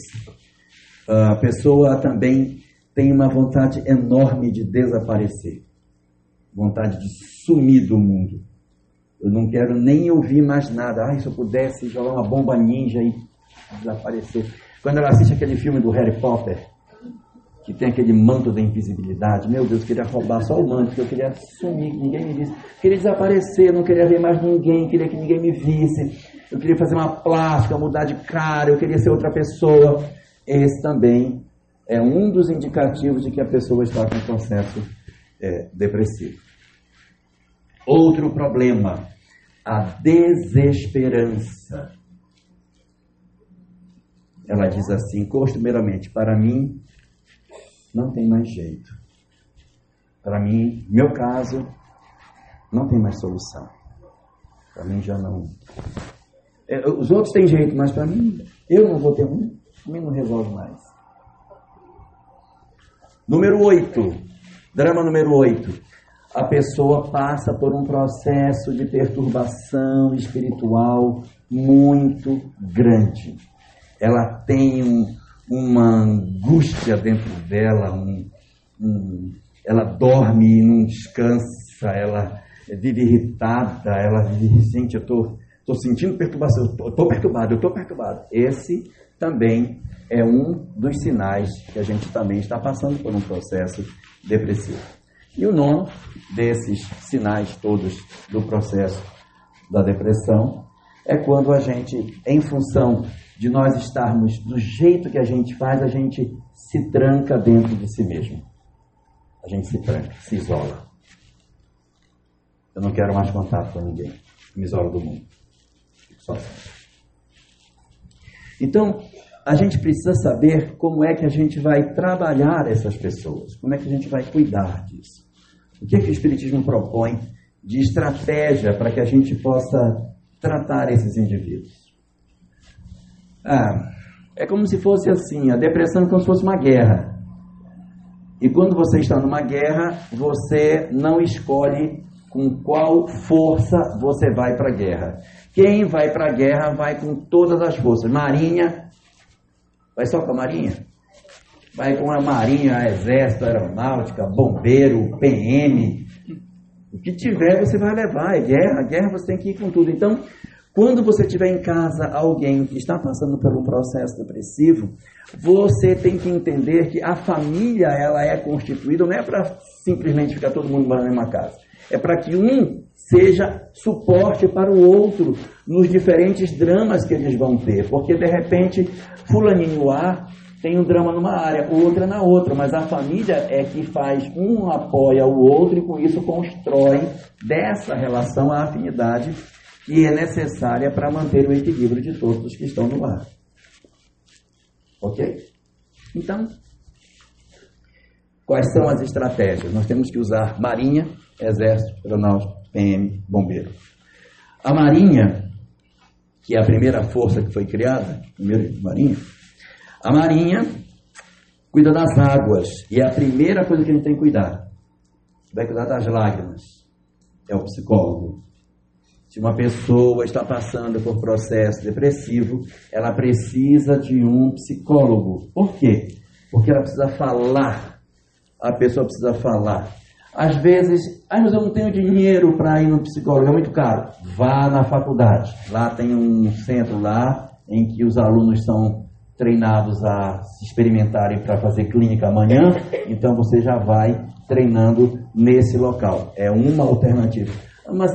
A pessoa também tem uma vontade enorme de desaparecer, vontade de sumir do mundo. Eu não quero nem ouvir mais nada. Ah, se eu pudesse jogar uma bomba ninja e desaparecer. Quando ela assiste aquele filme do Harry Potter, que tem aquele manto da invisibilidade, meu Deus, eu queria roubar só o manto, que eu queria sumir, ninguém me visse. Eu queria desaparecer, não queria ver mais ninguém, queria que ninguém me visse. Eu queria fazer uma plástica, mudar de cara, eu queria ser outra pessoa. Esse também é um dos indicativos de que a pessoa está com processo é, depressivo. Outro problema, a desesperança. Ela diz assim, costumeiramente, para mim não tem mais jeito. Para mim, meu caso, não tem mais solução. Para mim já não. É, os outros têm jeito, mas para mim, eu não vou ter um. Para mim não resolve mais. Número 8. Drama número 8. A pessoa passa por um processo de perturbação espiritual muito grande ela tem um, uma angústia dentro dela, um, um, ela dorme e não descansa, ela vive irritada, ela vive, gente, eu estou tô, tô sentindo perturbação, eu estou perturbado, eu estou perturbado. Esse também é um dos sinais que a gente também está passando por um processo depressivo. E o nono desses sinais todos do processo da depressão é quando a gente, em função de nós estarmos do jeito que a gente faz, a gente se tranca dentro de si mesmo. A gente se tranca, se isola. Eu não quero mais contato com ninguém. Me isolo do mundo. Sozinho. Então, a gente precisa saber como é que a gente vai trabalhar essas pessoas, como é que a gente vai cuidar disso. O que, é que o Espiritismo propõe de estratégia para que a gente possa tratar esses indivíduos? Ah, é como se fosse assim, a depressão é como se fosse uma guerra. E quando você está numa guerra, você não escolhe com qual força você vai para a guerra. Quem vai para a guerra vai com todas as forças. Marinha, vai só com a Marinha? Vai com a Marinha, a Exército, a Aeronáutica, Bombeiro, PM. O que tiver você vai levar. É guerra, guerra você tem que ir com tudo. Então, quando você tiver em casa alguém que está passando por um processo depressivo, você tem que entender que a família ela é constituída não é para simplesmente ficar todo mundo na mesma casa. É para que um seja suporte para o outro nos diferentes dramas que eles vão ter. Porque de repente, fulaninho A tem um drama numa área, outra na outra, mas a família é que faz um apoia o outro e com isso constrói dessa relação a afinidade que é necessária para manter o equilíbrio de todos os que estão no lar. Ok? Então, quais são as estratégias? Nós temos que usar marinha, Exército, Aeronáutico, PM, Bombeiro. A Marinha, que é a primeira força que foi criada, primeiro Marinha, a Marinha cuida das águas e é a primeira coisa que a gente tem que cuidar. Vai cuidar das lágrimas. É o psicólogo. Se uma pessoa está passando por processo depressivo, ela precisa de um psicólogo. Por quê? Porque ela precisa falar. A pessoa precisa falar. Às vezes, ah, mas eu não tenho dinheiro para ir no psicólogo, é muito caro. Vá na faculdade. Lá tem um centro lá em que os alunos são treinados a se experimentarem para fazer clínica amanhã, então você já vai treinando nesse local. É uma alternativa. Mas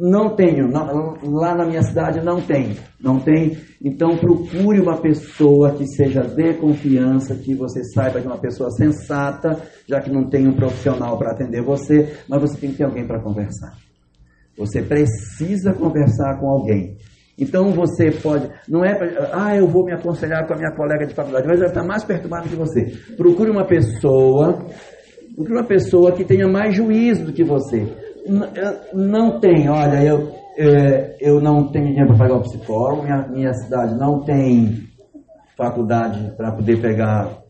não tenho, não, lá na minha cidade não tem, não tem. Então procure uma pessoa que seja de confiança, que você saiba que é uma pessoa sensata, já que não tem um profissional para atender você, mas você tem que ter alguém para conversar. Você precisa conversar com alguém. Então você pode, não é para, ah, eu vou me aconselhar com a minha colega de faculdade, mas ela está mais perturbada que você. Procure uma pessoa, procure uma pessoa que tenha mais juízo do que você não tem, olha, eu, é, eu não tenho dinheiro para pagar o psicólogo, minha, minha cidade não tem faculdade para poder pegar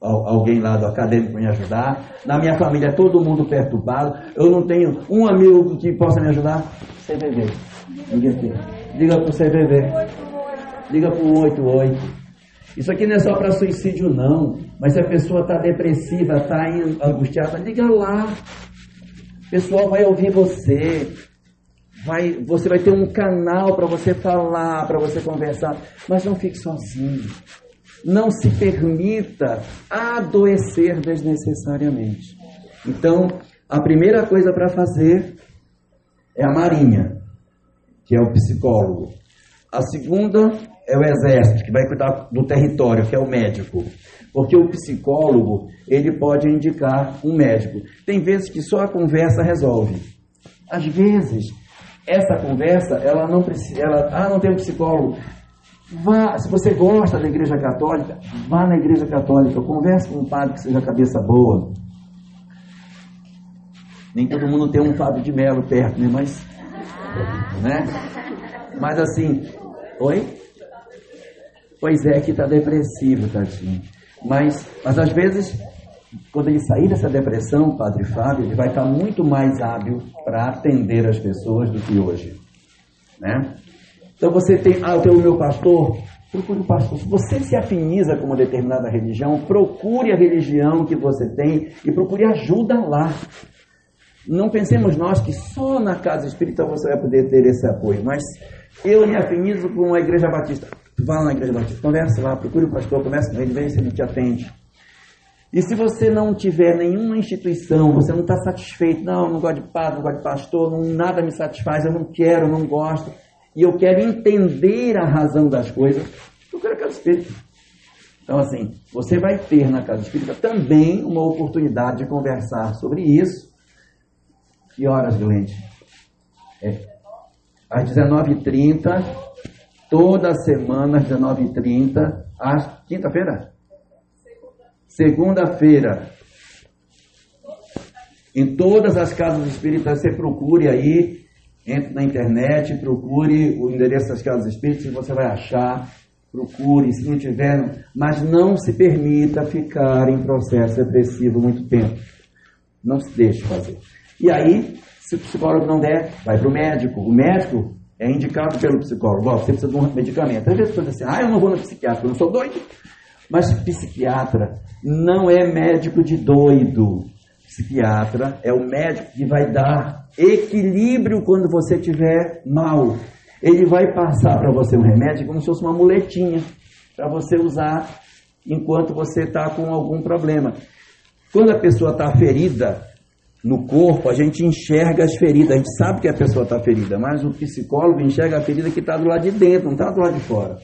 alguém lá do acadêmico me ajudar. Na minha família é todo mundo perturbado. Eu não tenho um amigo que possa me ajudar. CVV. Liga aqui. Liga para o CVV. Liga para o 88. Isso aqui não é só para suicídio, não. Mas se a pessoa está depressiva, está angustiada, liga lá pessoal vai ouvir você. Vai, você vai ter um canal para você falar, para você conversar, mas não fique sozinho. Não se permita adoecer desnecessariamente. Então, a primeira coisa para fazer é a marinha, que é o psicólogo. A segunda é o exército, que vai cuidar do território, que é o médico. Porque o psicólogo, ele pode indicar um médico. Tem vezes que só a conversa resolve. Às vezes, essa conversa, ela não precisa, ela, ah, não tem um psicólogo. Vá, se você gosta da igreja católica, vá na igreja católica, converse com um padre que seja cabeça boa. Nem todo mundo tem um Fábio de Melo perto, né? Mas, né? Mas assim, oi? Pois é, que está depressivo, tadinho. Mas, mas às vezes, quando ele sair dessa depressão, Padre Fábio, ele vai estar muito mais hábil para atender as pessoas do que hoje. Né? Então você tem, ah, eu tenho o meu pastor, procure o pastor. Se você se afiniza com uma determinada religião, procure a religião que você tem e procure ajuda lá. Não pensemos nós que só na casa espírita você vai poder ter esse apoio, mas eu me afinizo com a igreja batista. Vá lá na igreja batista, converse lá, procure o pastor, converse com ele, veja se ele te atende. E se você não tiver nenhuma instituição, você não está satisfeito, não, não gosto de padre, não gosto de pastor, não, nada me satisfaz, eu não quero, não gosto, e eu quero entender a razão das coisas, procure a casa espírita. Então, assim, você vai ter na casa espírita também uma oportunidade de conversar sobre isso. Que horas, Glente? É. Às 19h30, toda semana às 19h30, às quinta-feira? Segunda-feira. Em todas as casas espíritas, você procure aí, entre na internet, procure o endereço das casas espíritas, você vai achar. Procure, se não tiver, mas não se permita ficar em processo depressivo muito tempo. Não se deixe fazer. E aí, se o psicólogo não der, vai para o médico. O médico é indicado pelo psicólogo. Ó, você precisa de um medicamento. Às vezes você assim, ah, eu não vou no psiquiatra, eu não sou doido. Mas psiquiatra não é médico de doido. Psiquiatra é o médico que vai dar equilíbrio quando você estiver mal. Ele vai passar para você um remédio como se fosse uma muletinha para você usar enquanto você está com algum problema. Quando a pessoa está ferida, no corpo, a gente enxerga as feridas, a gente sabe que a pessoa está ferida, mas o psicólogo enxerga a ferida que está do lado de dentro, não está do lado de fora.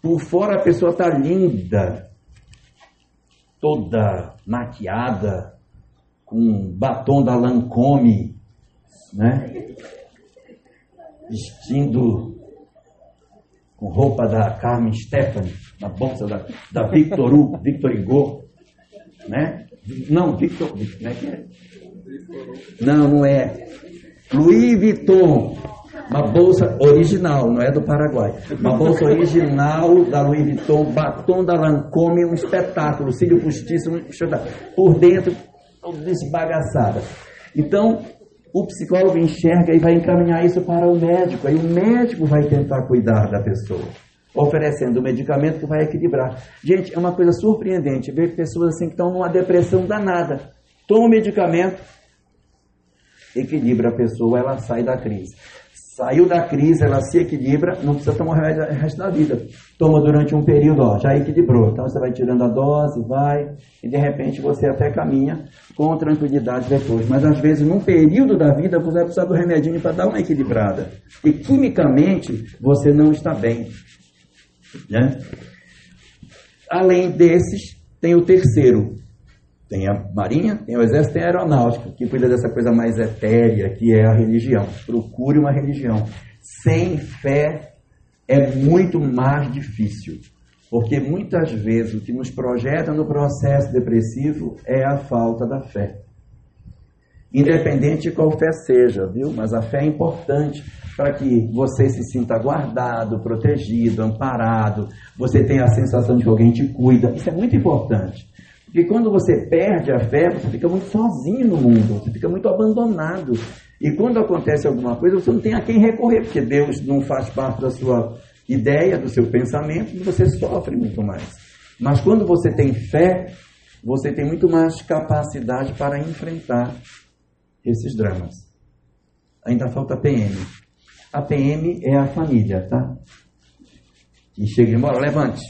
Por fora a pessoa está linda, toda maquiada, com batom da Lancome, né? Vestindo com roupa da Carmen Stephanie, na bolsa da, da Victor Hugo, Victor Hugo, né? Não, Victor, como é que é? Não, não é. Louis Vuitton. Uma bolsa original, não é do Paraguai. Uma bolsa original da Louis Vuitton, batom da Lancôme, um espetáculo, cílio postiço, um. Por dentro, desbagaçada. Então, o psicólogo enxerga e vai encaminhar isso para o médico. Aí o médico vai tentar cuidar da pessoa, oferecendo o medicamento que vai equilibrar. Gente, é uma coisa surpreendente ver pessoas assim que estão numa depressão danada. Toma o medicamento, equilibra a pessoa, ela sai da crise. Saiu da crise, ela se equilibra, não precisa tomar remédio o resto da vida. Toma durante um período, ó, já equilibrou. Então você vai tirando a dose, vai, e de repente você até caminha com tranquilidade depois. Mas às vezes, num período da vida, você vai precisar do remedinho para dar uma equilibrada. E quimicamente, você não está bem. Né? Além desses, tem o terceiro, tem a Marinha, tem o Exército, tem a Aeronáutica, que cuida dessa coisa mais etérea, que é a religião. Procure uma religião. Sem fé é muito mais difícil. Porque muitas vezes o que nos projeta no processo depressivo é a falta da fé. Independente de qual fé seja, viu? Mas a fé é importante para que você se sinta guardado, protegido, amparado, você tenha a sensação de que alguém te cuida. Isso é muito importante. Porque quando você perde a fé, você fica muito sozinho no mundo, você fica muito abandonado. E quando acontece alguma coisa, você não tem a quem recorrer, porque Deus não faz parte da sua ideia, do seu pensamento, e você sofre muito mais. Mas quando você tem fé, você tem muito mais capacidade para enfrentar esses dramas. Ainda falta a PM. A PM é a família, tá? Que chega embora, levante.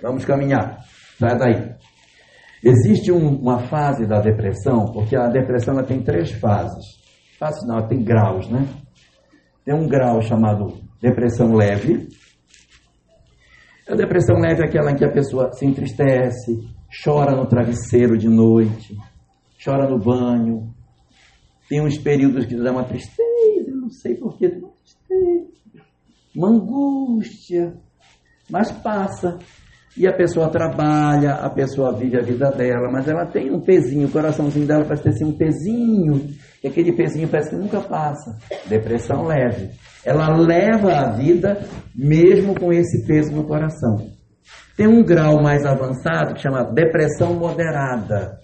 Vamos caminhar. Sai daí. Existe um, uma fase da depressão, porque a depressão ela tem três fases. Fase não, ela tem graus, né? Tem um grau chamado depressão leve. A depressão leve é aquela em que a pessoa se entristece, chora no travesseiro de noite, chora no banho. Tem uns períodos que dá uma tristeza, não sei porquê, uma tristeza, uma angústia, mas passa. E a pessoa trabalha, a pessoa vive a vida dela, mas ela tem um pezinho, o coraçãozinho dela parece ter assim um pezinho, e aquele pezinho parece que nunca passa. Depressão leve. Ela leva a vida mesmo com esse peso no coração. Tem um grau mais avançado que chama depressão moderada.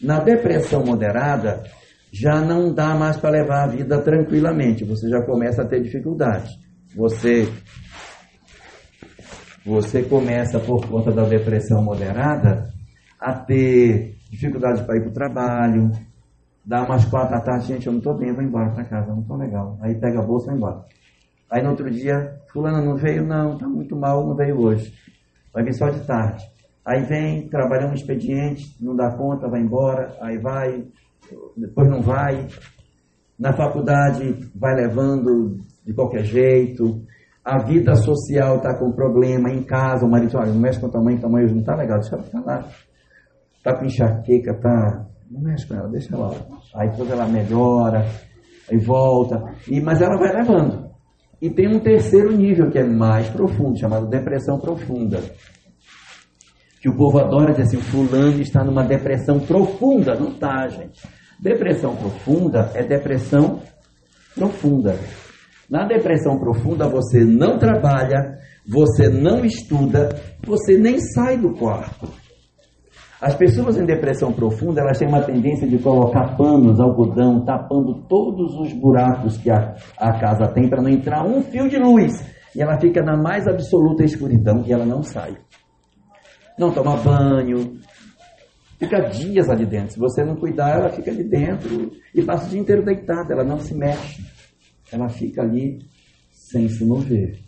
Na depressão moderada, já não dá mais para levar a vida tranquilamente, você já começa a ter dificuldade. Você você começa, por conta da depressão moderada, a ter dificuldade para ir para o trabalho, dá umas quatro da tarde, gente, eu não estou bem, vou embora para casa, não estou legal. Aí pega a bolsa e vai embora. Aí no outro dia, fulano não veio, não, está muito mal, não veio hoje. Vai vir só de tarde. Aí vem, trabalha um expediente, não dá conta, vai embora, aí vai, depois não vai. Na faculdade vai levando de qualquer jeito a vida social está com problema em casa, o marido diz, olha, não mexe com a tua mãe, tua mãe não está legal, deixa ela lá. Está com enxaqueca, tá. Não mexe com ela, deixa ela. Aí depois ela melhora, aí volta. E, mas ela vai levando. E tem um terceiro nível que é mais profundo, chamado depressão profunda. Que o povo adora dizer assim, fulano está numa depressão profunda. Não está, gente. Depressão profunda é depressão profunda. Na depressão profunda, você não trabalha, você não estuda, você nem sai do quarto. As pessoas em depressão profunda, elas têm uma tendência de colocar panos, algodão, tapando todos os buracos que a, a casa tem para não entrar um fio de luz. E ela fica na mais absoluta escuridão e ela não sai. Não toma banho, fica dias ali dentro. Se você não cuidar, ela fica ali dentro e passa o dia inteiro deitada, ela não se mexe ela fica ali sem se mover.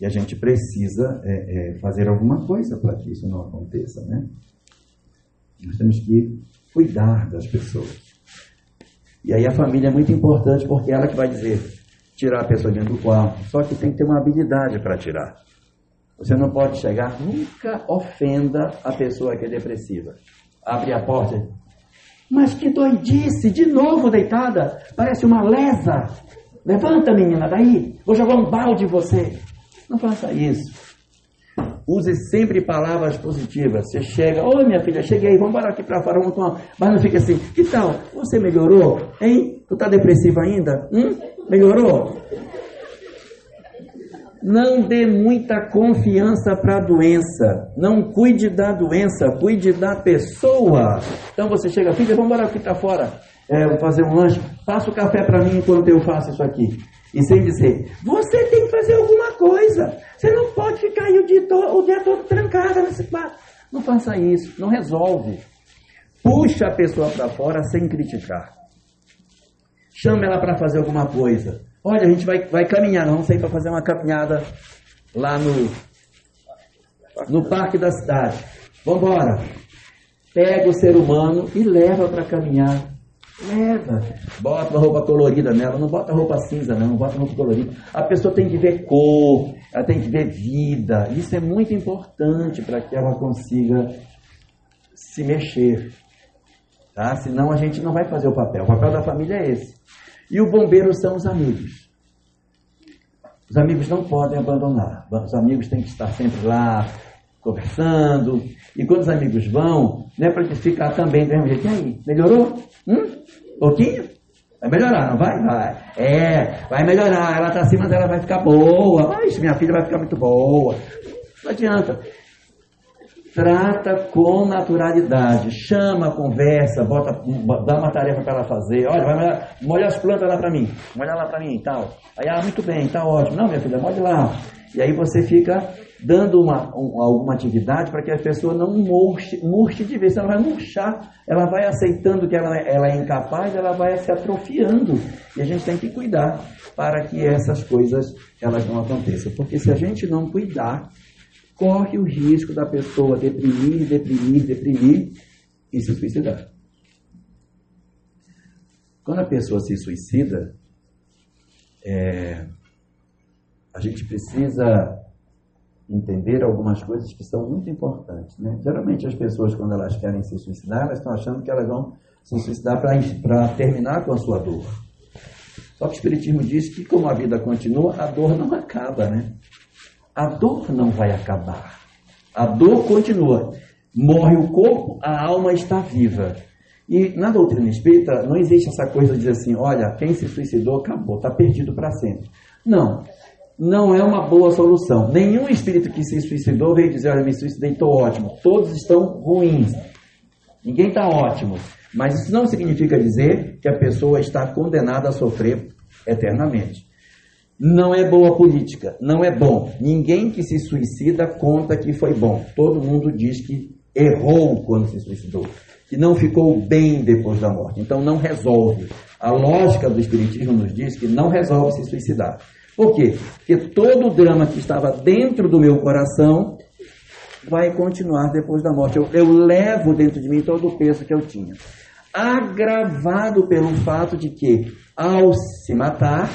E a gente precisa é, é, fazer alguma coisa para que isso não aconteça, né? Nós temos que cuidar das pessoas. E aí a família é muito importante porque é ela que vai dizer tirar a pessoa dentro do quarto. Só que tem que ter uma habilidade para tirar. Você não pode chegar, nunca ofenda a pessoa que é depressiva. Abre a porta. Mas que doidice, de novo deitada, parece uma lesa. Levanta, menina, daí. Vou jogar um balde em você. Não faça isso. Use sempre palavras positivas. Você chega, oi minha filha, cheguei, vamos embora aqui para fora, vamos tomar. Mas não fica assim, que tal? Você melhorou? Hein? Tu tá depressivo ainda? Hum? Melhorou? Não dê muita confiança para a doença. Não cuide da doença, cuide da pessoa. Então você chega, filha, vamos embora aqui para fora. É, fazer um lanche. Faça o café para mim enquanto eu faço isso aqui. E sem dizer, você tem que fazer alguma coisa. Você não pode ficar aí o dia todo, o dia todo trancada nesse quarto. Não faça isso, não resolve. Puxa a pessoa para fora sem criticar. Chama ela para fazer alguma coisa. Olha, a gente vai, vai caminhar, vamos sair para fazer uma caminhada lá no, no parque da cidade. Vamos embora. Pega o ser humano e leva para caminhar. Leva. Bota uma roupa colorida nela. Não bota roupa cinza, não. Bota roupa colorida. A pessoa tem que ver cor, ela tem que ver vida. Isso é muito importante para que ela consiga se mexer. Tá? Senão a gente não vai fazer o papel. O papel da família é esse. E o bombeiro são os amigos. Os amigos não podem abandonar. Os amigos têm que estar sempre lá, conversando. E quando os amigos vão, não é para ficar também do mesmo jeito. E aí, melhorou? Hum? Pouquinho? Vai melhorar, não vai? Vai. É, vai melhorar. Ela está assim, mas ela vai ficar boa. Mas minha filha vai ficar muito boa. Não adianta. Trata com naturalidade, chama, conversa, bota, dá uma tarefa para ela fazer. Olha, vai molhar, molha as plantas lá para mim, molha lá para mim e tal. Aí, ah, muito bem, tá ótimo. Não, minha filha, molhe lá. E aí você fica dando uma, um, alguma atividade para que a pessoa não murche, murche de vez. Ela vai murchar, ela vai aceitando que ela, ela é incapaz, ela vai se atrofiando. E a gente tem que cuidar para que essas coisas elas não aconteçam. Porque se a gente não cuidar, corre o risco da pessoa deprimir, deprimir, deprimir e se suicidar. Quando a pessoa se suicida, é, a gente precisa entender algumas coisas que são muito importantes. Né? Geralmente as pessoas, quando elas querem se suicidar, elas estão achando que elas vão se suicidar para terminar com a sua dor. Só que o Espiritismo diz que, como a vida continua, a dor não acaba, né? A dor não vai acabar. A dor continua. Morre o corpo, a alma está viva. E na doutrina espírita não existe essa coisa de dizer assim, olha, quem se suicidou acabou, está perdido para sempre. Não, não é uma boa solução. Nenhum espírito que se suicidou veio dizer, olha, me suicidei, estou ótimo. Todos estão ruins. Ninguém está ótimo. Mas isso não significa dizer que a pessoa está condenada a sofrer eternamente. Não é boa política, não é bom. Ninguém que se suicida conta que foi bom. Todo mundo diz que errou quando se suicidou, que não ficou bem depois da morte. Então não resolve. A lógica do Espiritismo nos diz que não resolve se suicidar. Por quê? Porque todo o drama que estava dentro do meu coração vai continuar depois da morte. Eu, eu levo dentro de mim todo o peso que eu tinha. Agravado pelo fato de que, ao se matar,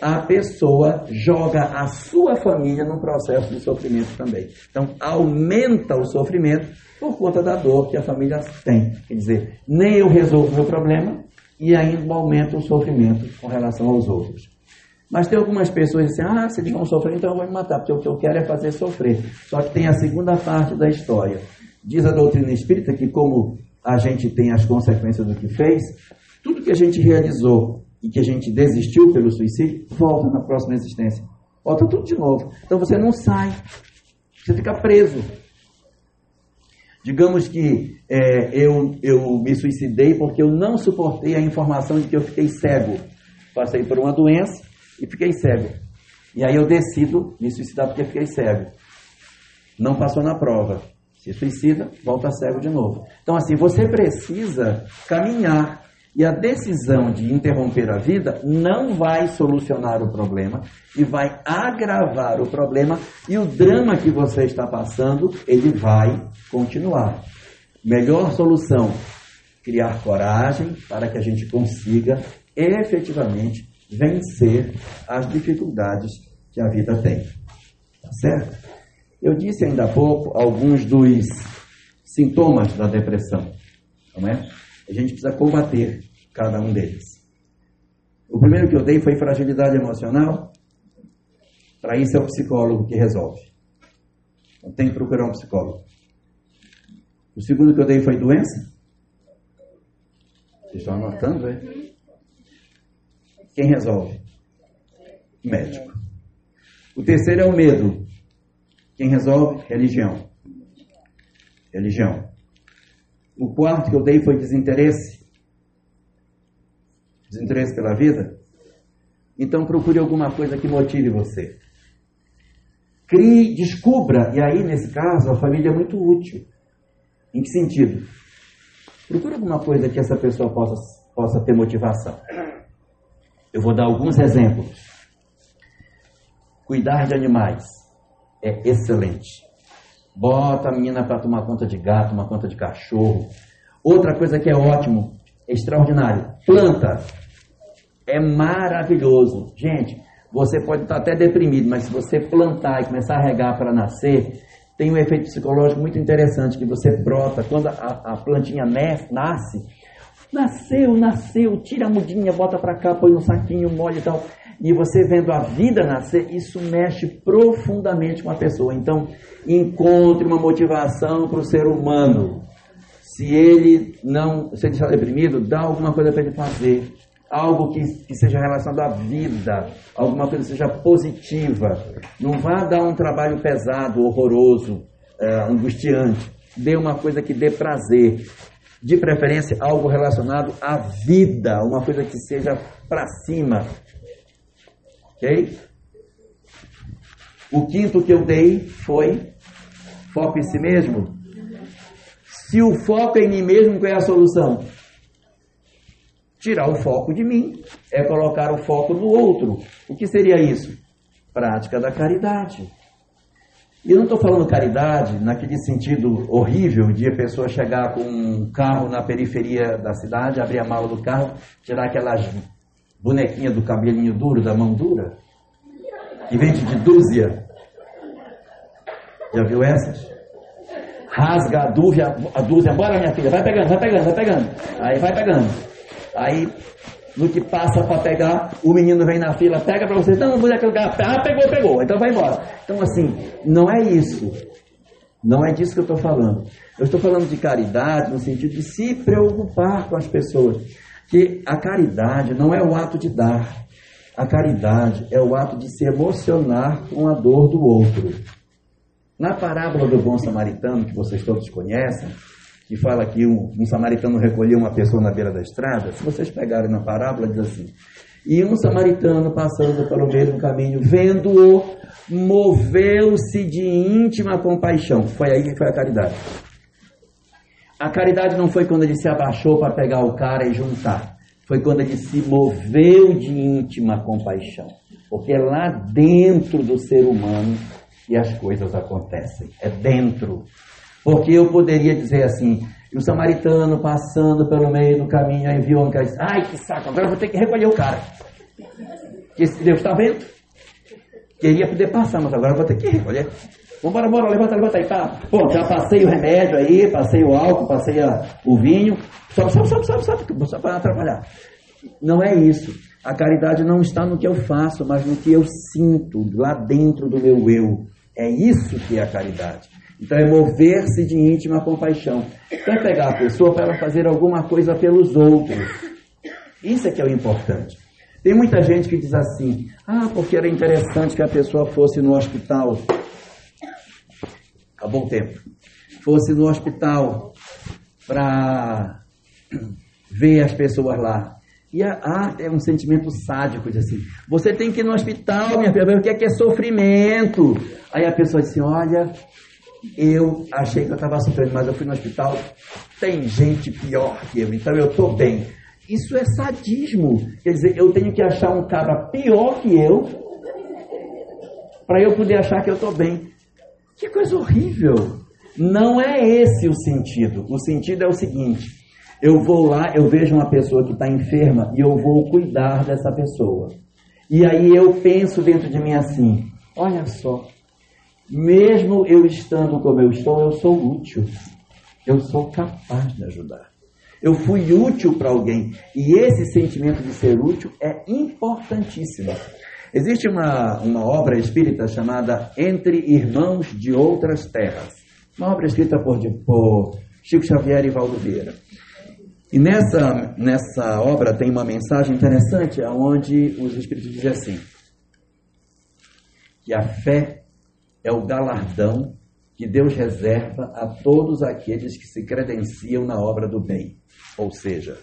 a pessoa joga a sua família num processo de sofrimento também. Então, aumenta o sofrimento por conta da dor que a família tem. Quer dizer, nem eu resolvo meu problema e ainda aumenta o sofrimento com relação aos outros. Mas tem algumas pessoas que dizem, ah, se eles vão sofrer, então eu vou me matar, porque o que eu quero é fazer sofrer. Só que tem a segunda parte da história. Diz a doutrina espírita que como a gente tem as consequências do que fez, tudo que a gente realizou e que a gente desistiu pelo suicídio, volta na próxima existência. Volta tudo de novo. Então você não sai. Você fica preso. Digamos que é, eu, eu me suicidei porque eu não suportei a informação de que eu fiquei cego. Passei por uma doença e fiquei cego. E aí eu decido me suicidar porque fiquei cego. Não passou na prova. Se suicida, volta cego de novo. Então, assim, você precisa caminhar e a decisão de interromper a vida não vai solucionar o problema e vai agravar o problema e o drama que você está passando, ele vai continuar. Melhor solução, criar coragem para que a gente consiga efetivamente vencer as dificuldades que a vida tem. Tá certo? Eu disse ainda há pouco alguns dos sintomas da depressão, não é? A gente precisa combater cada um deles. O primeiro que eu dei foi fragilidade emocional. Para isso é o psicólogo que resolve. Então tem que procurar um psicólogo. O segundo que eu dei foi doença. Vocês estão anotando, é? Quem resolve? Médico. O terceiro é o medo. Quem resolve? Religião. Religião. O quarto que eu dei foi desinteresse. Desinteresse pela vida. Então procure alguma coisa que motive você. Crie, descubra, e aí nesse caso a família é muito útil. Em que sentido? Procure alguma coisa que essa pessoa possa, possa ter motivação. Eu vou dar alguns exemplos. Cuidar de animais é excelente. Bota a menina para tomar conta de gato, tomar conta de cachorro. Outra coisa que é ótimo, extraordinário, planta. É maravilhoso. Gente, você pode estar até deprimido, mas se você plantar e começar a regar para nascer, tem um efeito psicológico muito interessante que você brota quando a, a plantinha nasce. Nasceu, nasceu, tira a mudinha, bota para cá, põe um saquinho, molha e tal. E você vendo a vida nascer, isso mexe profundamente com a pessoa. Então, encontre uma motivação para o ser humano. Se ele não, se ele está deprimido, dá alguma coisa para ele fazer algo que, que seja relacionado à vida, alguma coisa que seja positiva. Não vá dar um trabalho pesado, horroroso, é, angustiante. Dê uma coisa que dê prazer. De preferência, algo relacionado à vida, uma coisa que seja para cima. Ok? O quinto que eu dei foi foco em si mesmo. Se o foco é em mim mesmo, qual é a solução? Tirar o foco de mim é colocar o foco no outro. O que seria isso? Prática da caridade. E eu não estou falando caridade naquele sentido horrível de a pessoa chegar com um carro na periferia da cidade, abrir a mala do carro, tirar aquelas bonequinhas do cabelinho duro, da mão dura, que vende de dúzia. Já viu essas? Rasga a dúzia, a dúzia, bora minha filha, vai pegando, vai pegando, vai pegando. Aí vai pegando. Aí, no que passa para pegar, o menino vem na fila, pega para você, não, mulher que lugar, ah, pegou, pegou, então vai embora. Então, assim, não é isso. Não é disso que eu estou falando. Eu estou falando de caridade no sentido de se preocupar com as pessoas. Que a caridade não é o ato de dar. A caridade é o ato de se emocionar com a dor do outro. Na parábola do bom samaritano, que vocês todos conhecem, que fala que um, um samaritano recolheu uma pessoa na beira da estrada, se vocês pegarem na parábola, diz assim: E um samaritano passando pelo mesmo caminho, vendo-o, moveu-se de íntima compaixão. Foi aí que foi a caridade. A caridade não foi quando ele se abaixou para pegar o cara e juntar. Foi quando ele se moveu de íntima compaixão. Porque é lá dentro do ser humano que as coisas acontecem. É dentro. Porque eu poderia dizer assim, o samaritano passando pelo meio do caminho, aí viu um cara disse, ai que saco, agora eu vou ter que recolher o cara. Que Deus está vendo? Queria poder passar, mas agora eu vou ter que recolher. Vambora, bora, levanta, levanta aí, tá? Bom, já passei o remédio aí, passei o álcool, passei a, o vinho. Sobe, sobe, sobe, sobe, sobe, só para atrapalhar. Não é isso. A caridade não está no que eu faço, mas no que eu sinto, lá dentro do meu eu. É isso que é a caridade. Então é mover-se de íntima compaixão. Então é pegar a pessoa para ela fazer alguma coisa pelos outros. Isso é que é o importante. Tem muita gente que diz assim: ah, porque era interessante que a pessoa fosse no hospital. Acabou o tempo. Fosse no hospital para ver as pessoas lá. E a arte é um sentimento sádico, de assim, você tem que ir no hospital, minha filha, o que é que é sofrimento? Aí a pessoa diz assim, olha, eu achei que eu estava sofrendo, mas eu fui no hospital, tem gente pior que eu, então eu estou bem. Isso é sadismo. Quer dizer, eu tenho que achar um cara pior que eu para eu poder achar que eu estou bem. Que coisa horrível. Não é esse o sentido. O sentido é o seguinte: eu vou lá, eu vejo uma pessoa que está enferma e eu vou cuidar dessa pessoa. E aí eu penso dentro de mim assim: olha só, mesmo eu estando como eu estou, eu sou útil. Eu sou capaz de ajudar. Eu fui útil para alguém. E esse sentimento de ser útil é importantíssimo. Existe uma, uma obra espírita chamada Entre Irmãos de Outras Terras. Uma obra escrita por, por Chico Xavier e Valdo Vieira. E nessa, nessa obra tem uma mensagem interessante, onde os Espíritos dizem assim: que a fé é o galardão que Deus reserva a todos aqueles que se credenciam na obra do bem. Ou seja,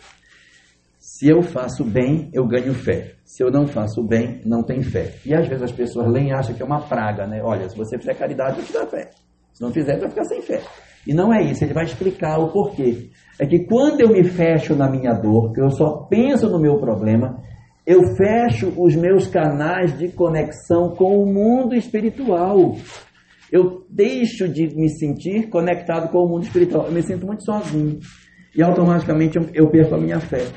se eu faço bem, eu ganho fé. Se eu não faço bem, não tem fé. E às vezes as pessoas leem e acham que é uma praga, né? Olha, se você fizer caridade, eu te dá fé. Se não fizer, vai ficar sem fé. E não é isso, ele vai explicar o porquê. É que quando eu me fecho na minha dor, que eu só penso no meu problema, eu fecho os meus canais de conexão com o mundo espiritual. Eu deixo de me sentir conectado com o mundo espiritual. Eu me sinto muito sozinho. E automaticamente eu perco a minha fé.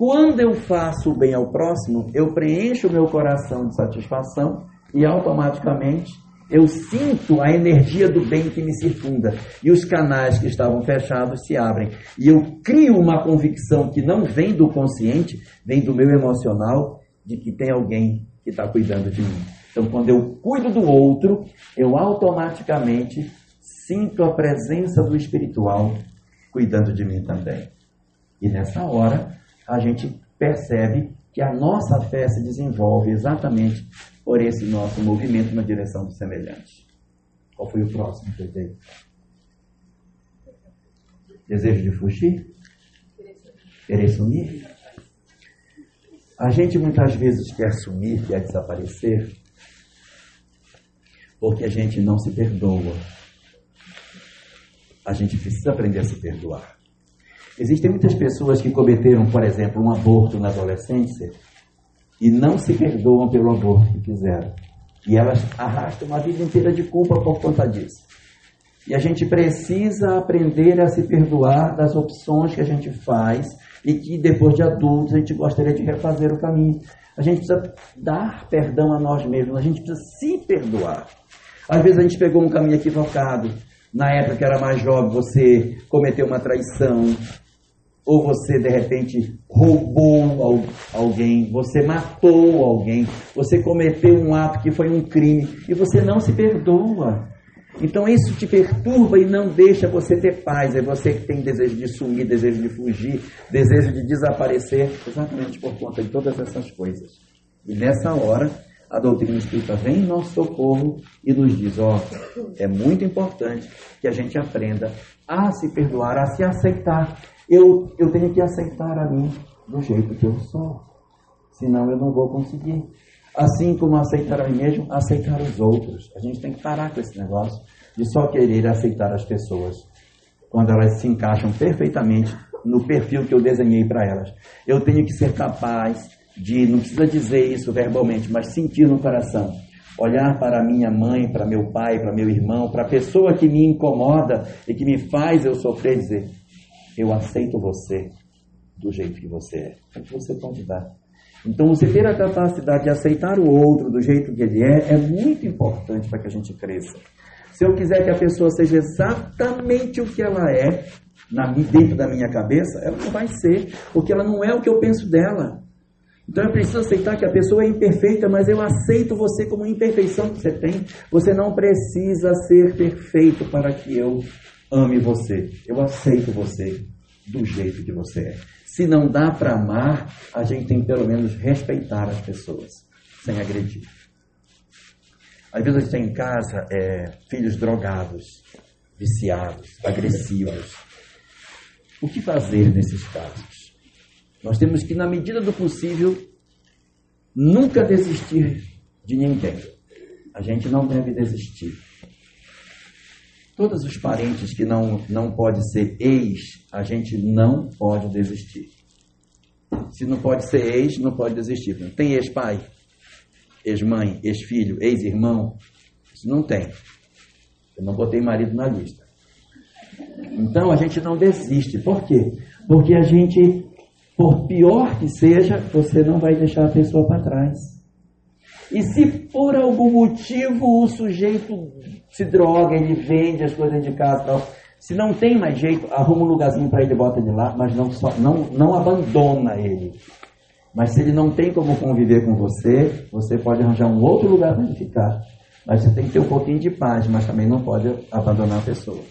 Quando eu faço o bem ao próximo, eu preencho o meu coração de satisfação e automaticamente eu sinto a energia do bem que me circunda e os canais que estavam fechados se abrem. E eu crio uma convicção que não vem do consciente, vem do meu emocional, de que tem alguém que está cuidando de mim. Então, quando eu cuido do outro, eu automaticamente sinto a presença do espiritual cuidando de mim também. E nessa hora, a gente percebe que a nossa fé se desenvolve exatamente por esse nosso movimento na direção do semelhante. Qual foi o próximo dei? Desejo de fugir? Querer sumir? A gente muitas vezes quer sumir, quer desaparecer, porque a gente não se perdoa. A gente precisa aprender a se perdoar. Existem muitas pessoas que cometeram, por exemplo, um aborto na adolescência e não se perdoam pelo aborto que fizeram. E elas arrastam uma vida inteira de culpa por conta disso. E a gente precisa aprender a se perdoar das opções que a gente faz e que depois de adultos a gente gostaria de refazer o caminho. A gente precisa dar perdão a nós mesmos, a gente precisa se perdoar. Às vezes a gente pegou um caminho equivocado. Na época que era mais jovem, você cometeu uma traição, ou você de repente roubou alguém, você matou alguém, você cometeu um ato que foi um crime e você não se perdoa. Então isso te perturba e não deixa você ter paz. É você que tem desejo de sumir, desejo de fugir, desejo de desaparecer, exatamente por conta de todas essas coisas. E nessa hora, a doutrina espírita vem em nosso socorro e nos diz: ó, oh, é muito importante que a gente aprenda a se perdoar, a se aceitar eu, eu tenho que aceitar a mim do jeito que eu sou. Senão eu não vou conseguir. Assim como aceitar a mim mesmo, aceitar os outros. A gente tem que parar com esse negócio de só querer aceitar as pessoas quando elas se encaixam perfeitamente no perfil que eu desenhei para elas. Eu tenho que ser capaz de, não precisa dizer isso verbalmente, mas sentir no coração. Olhar para minha mãe, para meu pai, para meu irmão, para a pessoa que me incomoda e que me faz eu sofrer, dizer: eu aceito você do jeito que você é. É o que você pode dar. Então, você ter a capacidade de aceitar o outro do jeito que ele é, é muito importante para que a gente cresça. Se eu quiser que a pessoa seja exatamente o que ela é, na, dentro da minha cabeça, ela não vai ser, porque ela não é o que eu penso dela. Então eu preciso aceitar que a pessoa é imperfeita, mas eu aceito você como imperfeição que você tem. Você não precisa ser perfeito para que eu ame você. Eu aceito você do jeito que você é. Se não dá para amar, a gente tem que pelo menos respeitar as pessoas, sem agredir. Às vezes a gente tem em casa é, filhos drogados, viciados, agressivos. O que fazer nesses casos? Nós temos que, na medida do possível, nunca desistir de ninguém. A gente não deve desistir. Todos os parentes que não, não pode ser ex, a gente não pode desistir. Se não pode ser ex, não pode desistir. Tem ex-pai, ex-mãe, ex-filho, ex-irmão? Isso não tem. Eu não botei marido na lista. Então a gente não desiste. Por quê? Porque a gente, por pior que seja, você não vai deixar a pessoa para trás. E se por algum motivo o sujeito se droga, ele vende as coisas de casa tal. Se não tem mais jeito, arruma um lugarzinho para ele, bota ele lá, mas não, só, não, não abandona ele. Mas se ele não tem como conviver com você, você pode arranjar um outro lugar para ele ficar. Mas você tem que ter um pouquinho de paz, mas também não pode abandonar a pessoa.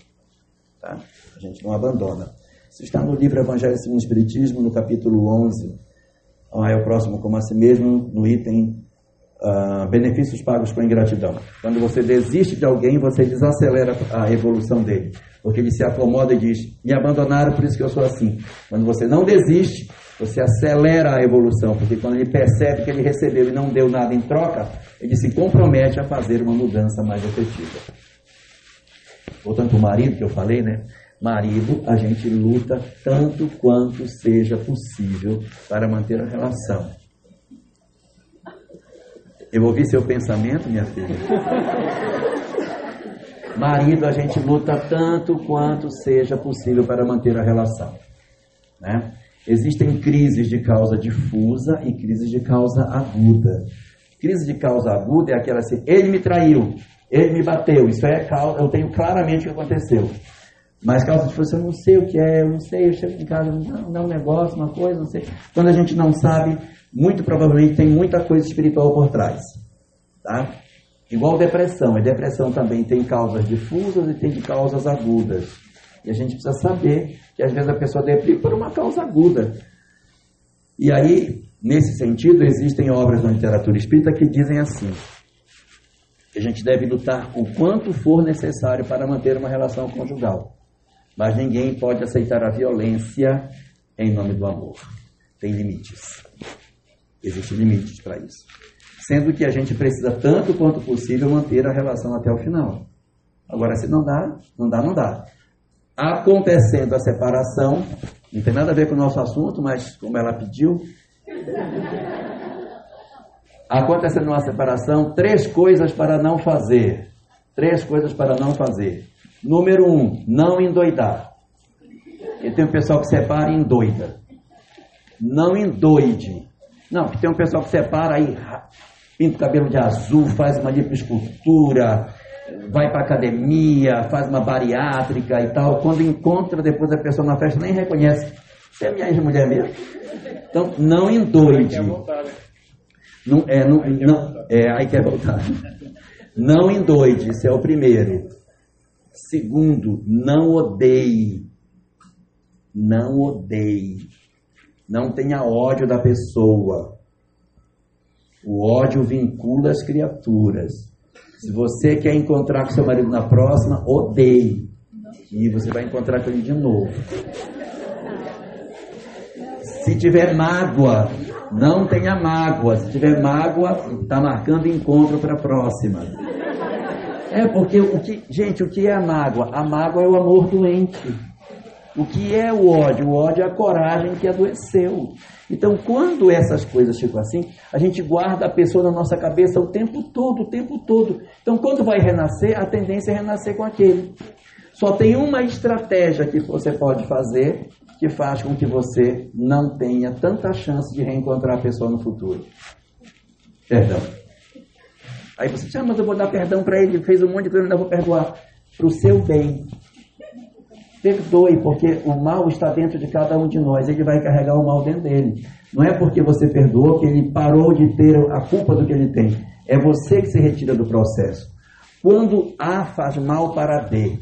Tá? A gente não abandona. Isso está no livro Evangelho segundo o Espiritismo, no capítulo 11. Ah, é o próximo como a si mesmo, no item uh, benefícios pagos com ingratidão. Quando você desiste de alguém, você desacelera a evolução dele. Porque ele se acomoda e diz: Me abandonaram, por isso que eu sou assim. Quando você não desiste, você acelera a evolução. Porque quando ele percebe que ele recebeu e não deu nada em troca, ele se compromete a fazer uma mudança mais efetiva. Voltando para o marido que eu falei, né? Marido, a gente luta tanto quanto seja possível para manter a relação. Eu ouvi seu pensamento, minha filha. Marido, a gente luta tanto quanto seja possível para manter a relação. Né? Existem crises de causa difusa e crises de causa aguda. Crise de causa aguda é aquela assim: ele me traiu, ele me bateu, isso é eu tenho claramente o que aconteceu. Mas causa difusa, eu não sei o que é, eu não sei, eu chego em casa, não dá um negócio, uma coisa, não sei. Quando a gente não sabe, muito provavelmente tem muita coisa espiritual por trás. Tá? Igual depressão. A depressão também tem causas difusas e tem causas agudas. E a gente precisa saber que às vezes a pessoa deprime por uma causa aguda. E aí, nesse sentido, existem obras na literatura espírita que dizem assim: que a gente deve lutar o quanto for necessário para manter uma relação conjugal. Mas ninguém pode aceitar a violência em nome do amor. Tem limites. Existem limites para isso. Sendo que a gente precisa, tanto quanto possível, manter a relação até o final. Agora, se não dá, não dá, não dá. Acontecendo a separação, não tem nada a ver com o nosso assunto, mas como ela pediu. Acontecendo uma separação, três coisas para não fazer. Três coisas para não fazer. Número um, não endoidar. E tem um pessoal que separa e endoida. Não endoide. Não, porque tem um pessoal que separa aí, pinta o cabelo de azul, faz uma lipoescultura, vai para academia, faz uma bariátrica e tal. Quando encontra depois a pessoa na festa, nem reconhece. Você é minha ex-mulher mesmo. Então, não endoide. Não, é, não, não, é, aí quer voltar. Não endoide, esse é o primeiro. Segundo, não odeie. Não odeie. Não tenha ódio da pessoa. O ódio vincula as criaturas. Se você quer encontrar com seu marido na próxima, odeie. E você vai encontrar com ele de novo. Se tiver mágoa, não tenha mágoa. Se tiver mágoa, está marcando encontro para a próxima. É porque o que, gente, o que é a mágoa? A mágoa é o amor doente. O que é o ódio? O ódio é a coragem que adoeceu. Então, quando essas coisas ficam assim, a gente guarda a pessoa na nossa cabeça o tempo todo, o tempo todo. Então, quando vai renascer, a tendência é renascer com aquele. Só tem uma estratégia que você pode fazer que faz com que você não tenha tanta chance de reencontrar a pessoa no futuro. Perdão. Aí você diz, ah, mas eu vou dar perdão para ele, fez um monte de coisa, não vou perdoar. Para o seu bem. Perdoe, porque o mal está dentro de cada um de nós, ele vai carregar o mal dentro dele. Não é porque você perdoou que ele parou de ter a culpa do que ele tem. É você que se retira do processo. Quando A faz mal para B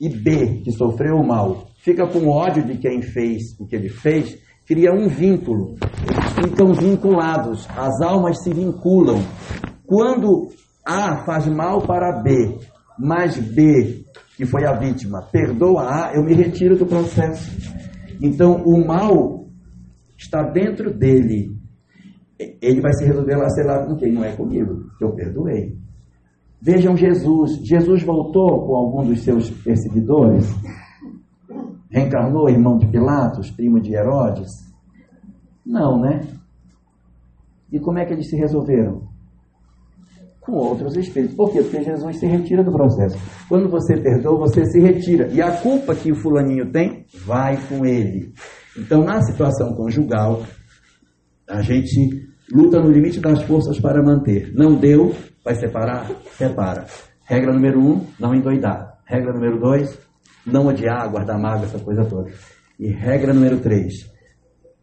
e B, que sofreu o mal, fica com ódio de quem fez o que ele fez, cria um vínculo. Ficam vinculados, as almas se vinculam. Quando A faz mal para B, mas B que foi a vítima, perdoa eu me retiro do processo. Então, o mal está dentro dele. Ele vai se resolver lá, sei lá com quem, não é comigo. Eu perdoei. Vejam Jesus. Jesus voltou com algum dos seus perseguidores? Reencarnou irmão de Pilatos, primo de Herodes? Não, né? E como é que eles se resolveram? Com outros espíritos. Por quê? Porque Jesus se retira do processo. Quando você perdoa, você se retira. E a culpa que o fulaninho tem, vai com ele. Então, na situação conjugal, a gente luta no limite das forças para manter. Não deu, vai separar? Separa. Regra número um, não endoidar. Regra número dois, não odiar, guardar mágoa, essa coisa toda. E regra número três,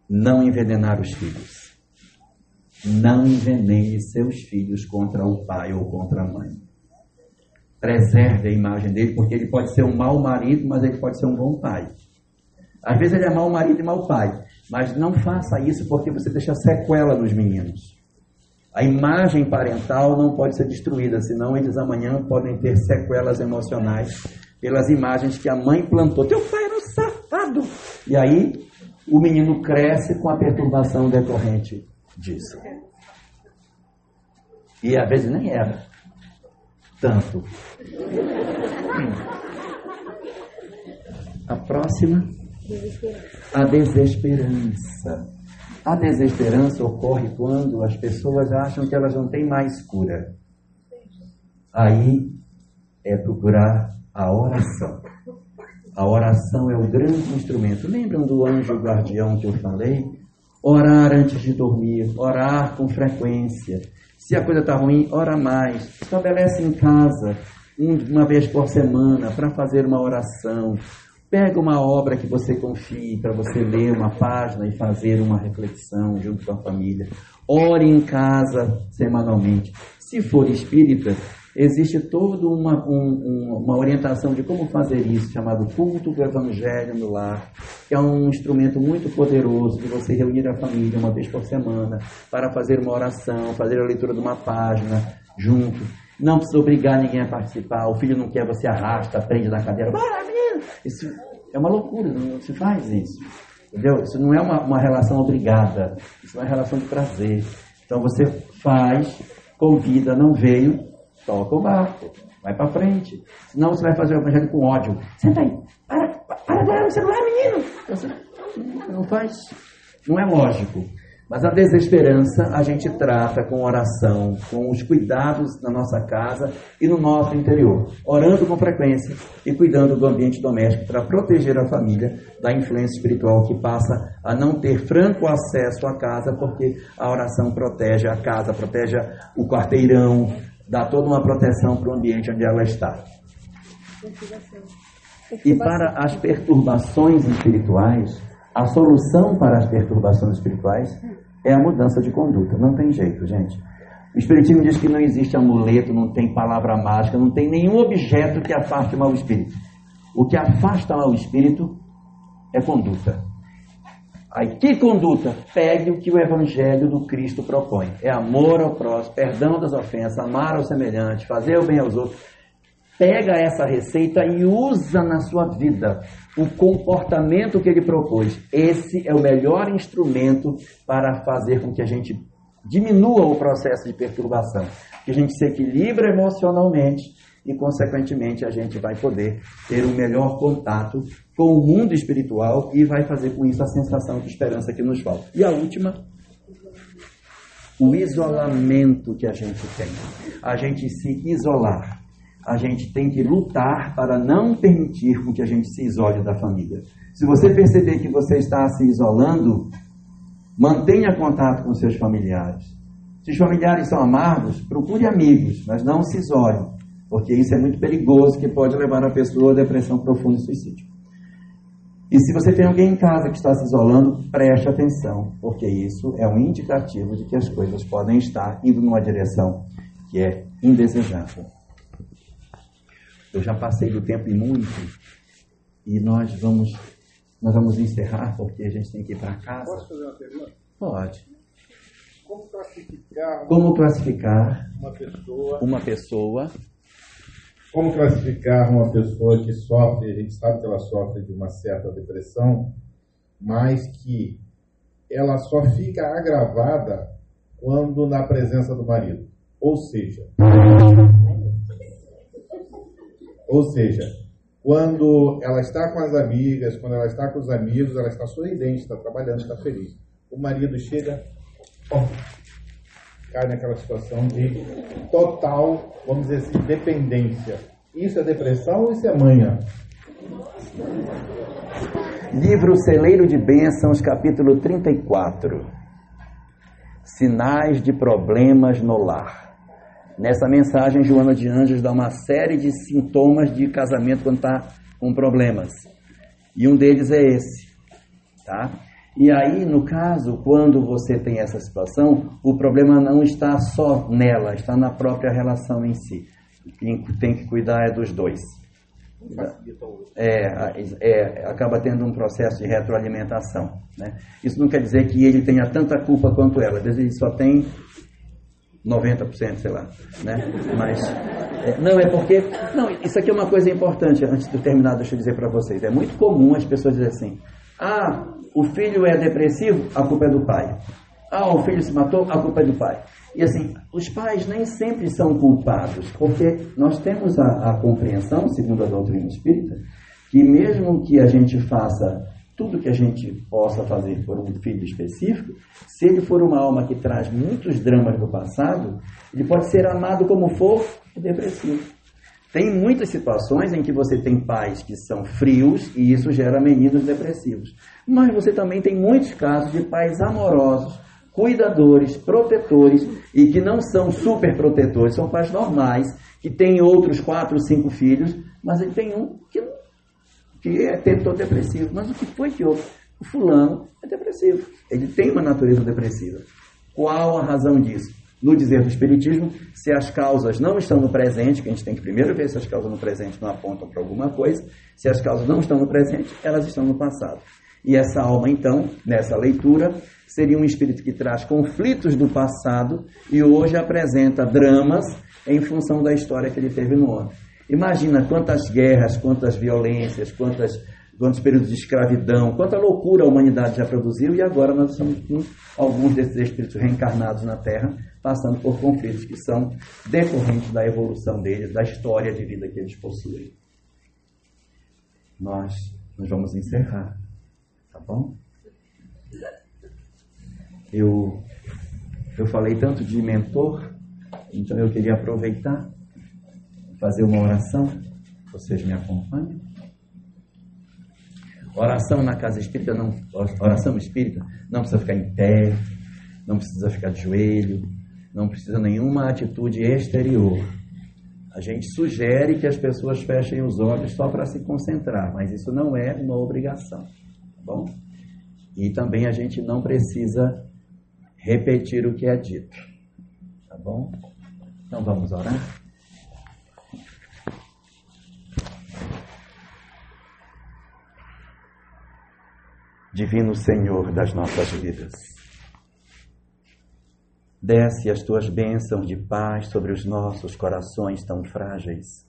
não envenenar os filhos. Não envenene seus filhos contra o pai ou contra a mãe. Preserve a imagem dele, porque ele pode ser um mau marido, mas ele pode ser um bom pai. Às vezes ele é mau marido e mau pai, mas não faça isso porque você deixa sequela nos meninos. A imagem parental não pode ser destruída, senão eles amanhã podem ter sequelas emocionais pelas imagens que a mãe plantou. Teu pai era um safado. E aí o menino cresce com a perturbação decorrente disso. E às vezes nem era tanto. A próxima, a desesperança. A desesperança ocorre quando as pessoas acham que elas não têm mais cura. Aí é procurar a oração. A oração é o grande instrumento. Lembram do anjo guardião que eu falei? Orar antes de dormir, orar com frequência. Se a coisa está ruim, ora mais. Estabelece em casa, uma vez por semana, para fazer uma oração. Pega uma obra que você confie para você ler uma página e fazer uma reflexão junto com a família. Ore em casa semanalmente. Se for espírita, existe toda uma, um, uma orientação de como fazer isso, chamado culto do evangelho no lar, que é um instrumento muito poderoso de você reunir a família uma vez por semana para fazer uma oração, fazer a leitura de uma página junto. Não precisa obrigar ninguém a participar. O filho não quer, você arrasta, prende na cadeira. Bora, menino! Isso é uma loucura, não se faz isso. Entendeu? Isso não é uma, uma relação obrigada. Isso é uma relação de prazer. Então você faz, convida, não veio, toca o barco, vai para frente. Senão você vai fazer o evangelho com ódio. Senta aí, para, para olhar no celular, menino. Você não faz, não é lógico. Mas a desesperança a gente trata com oração, com os cuidados na nossa casa e no nosso interior, orando com frequência e cuidando do ambiente doméstico para proteger a família da influência espiritual que passa a não ter franco acesso à casa, porque a oração protege a casa, protege o quarteirão, dá toda uma proteção para o ambiente onde ela está. E para as perturbações espirituais, a solução para as perturbações espirituais é a mudança de conduta. Não tem jeito, gente. O Espiritismo diz que não existe amuleto, não tem palavra mágica, não tem nenhum objeto que afaste o mau espírito. O que afasta o mau espírito é conduta. Aí, que conduta? Pegue o que o Evangelho do Cristo propõe. É amor ao próximo, perdão das ofensas, amar ao semelhante, fazer o bem aos outros. Pega essa receita e usa na sua vida o comportamento que ele propôs. Esse é o melhor instrumento para fazer com que a gente diminua o processo de perturbação, que a gente se equilibre emocionalmente e, consequentemente, a gente vai poder ter um melhor contato com o mundo espiritual e vai fazer com isso a sensação de esperança que nos falta. E a última, o isolamento que a gente tem. A gente se isolar. A gente tem que lutar para não permitir com que a gente se isole da família. Se você perceber que você está se isolando, mantenha contato com seus familiares. Se os familiares são amargos, procure amigos, mas não se isole, porque isso é muito perigoso que pode levar a pessoa a depressão profunda e suicídio. E se você tem alguém em casa que está se isolando, preste atenção, porque isso é um indicativo de que as coisas podem estar indo numa direção que é indesejável. Eu já passei do tempo e muito, e nós vamos, nós vamos encerrar, porque a gente tem que ir para casa. Posso fazer uma pergunta? Pode. Como classificar Como classificar uma pessoa? uma pessoa Como classificar uma pessoa que sofre, a gente sabe que ela sofre de uma certa depressão, mas que ela só fica agravada quando na presença do marido. Ou seja, ou seja, quando ela está com as amigas, quando ela está com os amigos, ela está sorridente, está trabalhando, está feliz. O marido chega, cai naquela situação de total, vamos dizer assim, dependência. Isso é depressão ou isso é manha? Livro Celeiro de Bênçãos, capítulo 34. Sinais de problemas no lar. Nessa mensagem, Joana de Anjos dá uma série de sintomas de casamento quando está com problemas. E um deles é esse, tá? E aí, no caso, quando você tem essa situação, o problema não está só nela, está na própria relação em si. Quem tem que cuidar é dos dois. É, é, acaba tendo um processo de retroalimentação. Né? Isso não quer dizer que ele tenha tanta culpa quanto ela, às vezes ele só tem 90%, sei lá. Né? Mas, é, não, é porque. Não, isso aqui é uma coisa importante, antes de terminar, deixa eu dizer para vocês. É muito comum as pessoas dizerem assim: ah, o filho é depressivo, a culpa é do pai. Ah, o filho se matou, a culpa é do pai. E assim, os pais nem sempre são culpados, porque nós temos a, a compreensão, segundo a doutrina espírita, que mesmo que a gente faça tudo que a gente possa fazer por um filho específico, se ele for uma alma que traz muitos dramas do passado, ele pode ser amado como for e depressivo. Tem muitas situações em que você tem pais que são frios e isso gera meninos depressivos. Mas você também tem muitos casos de pais amorosos, cuidadores, protetores e que não são super protetores, são pais normais, que têm outros quatro, cinco filhos, mas ele tem um que, que é tentor depressivo. Mas o que foi que houve? O fulano é depressivo. Ele tem uma natureza depressiva. Qual a razão disso? No dizer do Espiritismo, se as causas não estão no presente, que a gente tem que primeiro ver se as causas no presente não apontam para alguma coisa, se as causas não estão no presente, elas estão no passado. E essa alma, então, nessa leitura, seria um espírito que traz conflitos do passado e hoje apresenta dramas em função da história que ele teve no ano. Imagina quantas guerras, quantas violências, quantas, quantos períodos de escravidão, quanta loucura a humanidade já produziu e agora nós estamos com alguns desses espíritos reencarnados na Terra passando por conflitos que são decorrentes da evolução deles, da história de vida que eles possuem. Nós, nós vamos encerrar, tá bom? Eu, eu falei tanto de mentor, então eu queria aproveitar, fazer uma oração. Vocês me acompanham? Oração na casa espírita, não, oração espírita, não precisa ficar em pé, não precisa ficar de joelho, não precisa nenhuma atitude exterior. A gente sugere que as pessoas fechem os olhos só para se concentrar, mas isso não é uma obrigação, tá bom? E também a gente não precisa repetir o que é dito. Tá bom? Então vamos orar? Divino Senhor das nossas vidas, desce as tuas bênçãos de paz sobre os nossos corações tão frágeis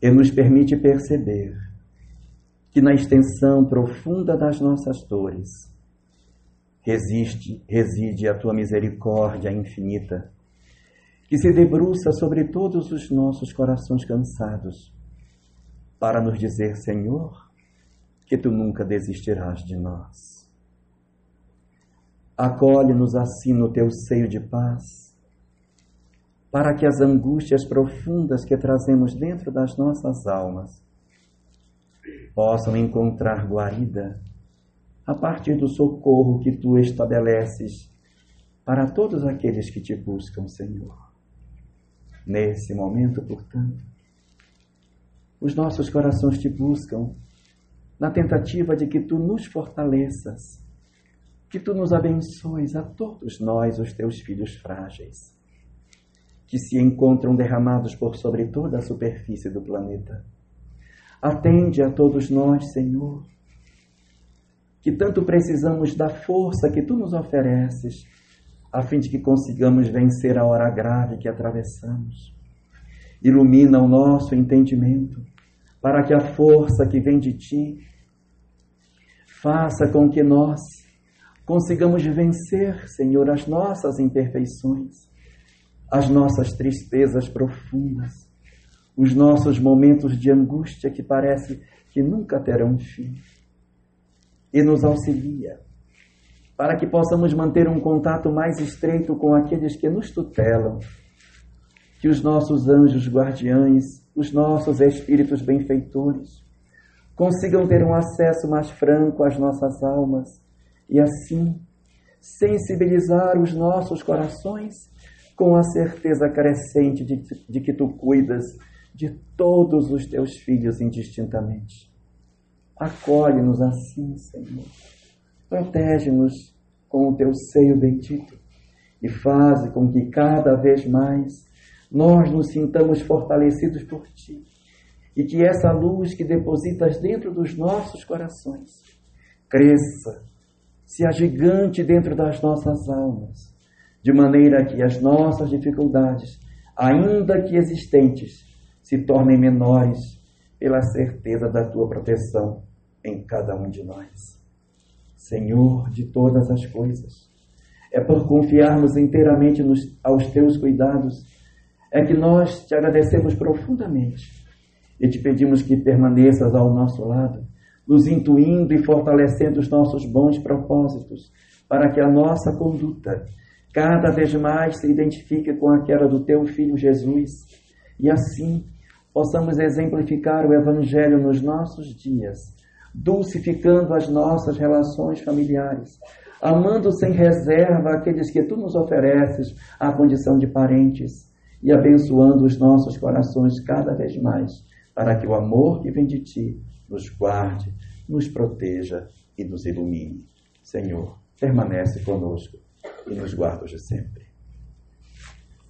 e nos permite perceber que na extensão profunda das nossas dores, resiste, reside a tua misericórdia infinita, que se debruça sobre todos os nossos corações cansados, para nos dizer, Senhor, que tu nunca desistirás de nós. Acolhe-nos assim no teu seio de paz, para que as angústias profundas que trazemos dentro das nossas almas possam encontrar guarida a partir do socorro que tu estabeleces para todos aqueles que te buscam, Senhor. Nesse momento, portanto, os nossos corações te buscam na tentativa de que tu nos fortaleças, que tu nos abençoes a todos nós, os teus filhos frágeis, que se encontram derramados por sobre toda a superfície do planeta. Atende a todos nós, Senhor que tanto precisamos da força que tu nos ofereces, a fim de que consigamos vencer a hora grave que atravessamos. Ilumina o nosso entendimento, para que a força que vem de ti faça com que nós consigamos vencer, Senhor, as nossas imperfeições, as nossas tristezas profundas, os nossos momentos de angústia que parece que nunca terão fim. E nos auxilia, para que possamos manter um contato mais estreito com aqueles que nos tutelam, que os nossos anjos guardiães, os nossos espíritos benfeitores, consigam ter um acesso mais franco às nossas almas e assim sensibilizar os nossos corações com a certeza crescente de, de que tu cuidas de todos os teus filhos indistintamente. Acolhe-nos assim, Senhor. Protege-nos com o teu seio bendito e faze com que cada vez mais nós nos sintamos fortalecidos por ti e que essa luz que depositas dentro dos nossos corações cresça, se agigante dentro das nossas almas, de maneira que as nossas dificuldades, ainda que existentes, se tornem menores pela certeza da tua proteção em cada um de nós. Senhor de todas as coisas, é por confiarmos inteiramente nos, aos teus cuidados, é que nós te agradecemos profundamente e te pedimos que permaneças ao nosso lado, nos intuindo e fortalecendo os nossos bons propósitos, para que a nossa conduta cada vez mais se identifique com aquela do teu filho Jesus e assim possamos exemplificar o Evangelho nos nossos dias, dulcificando as nossas relações familiares, amando sem reserva aqueles que tu nos ofereces à condição de parentes e abençoando os nossos corações cada vez mais, para que o amor que vem de ti nos guarde, nos proteja e nos ilumine. Senhor, permanece conosco e nos guarda de sempre.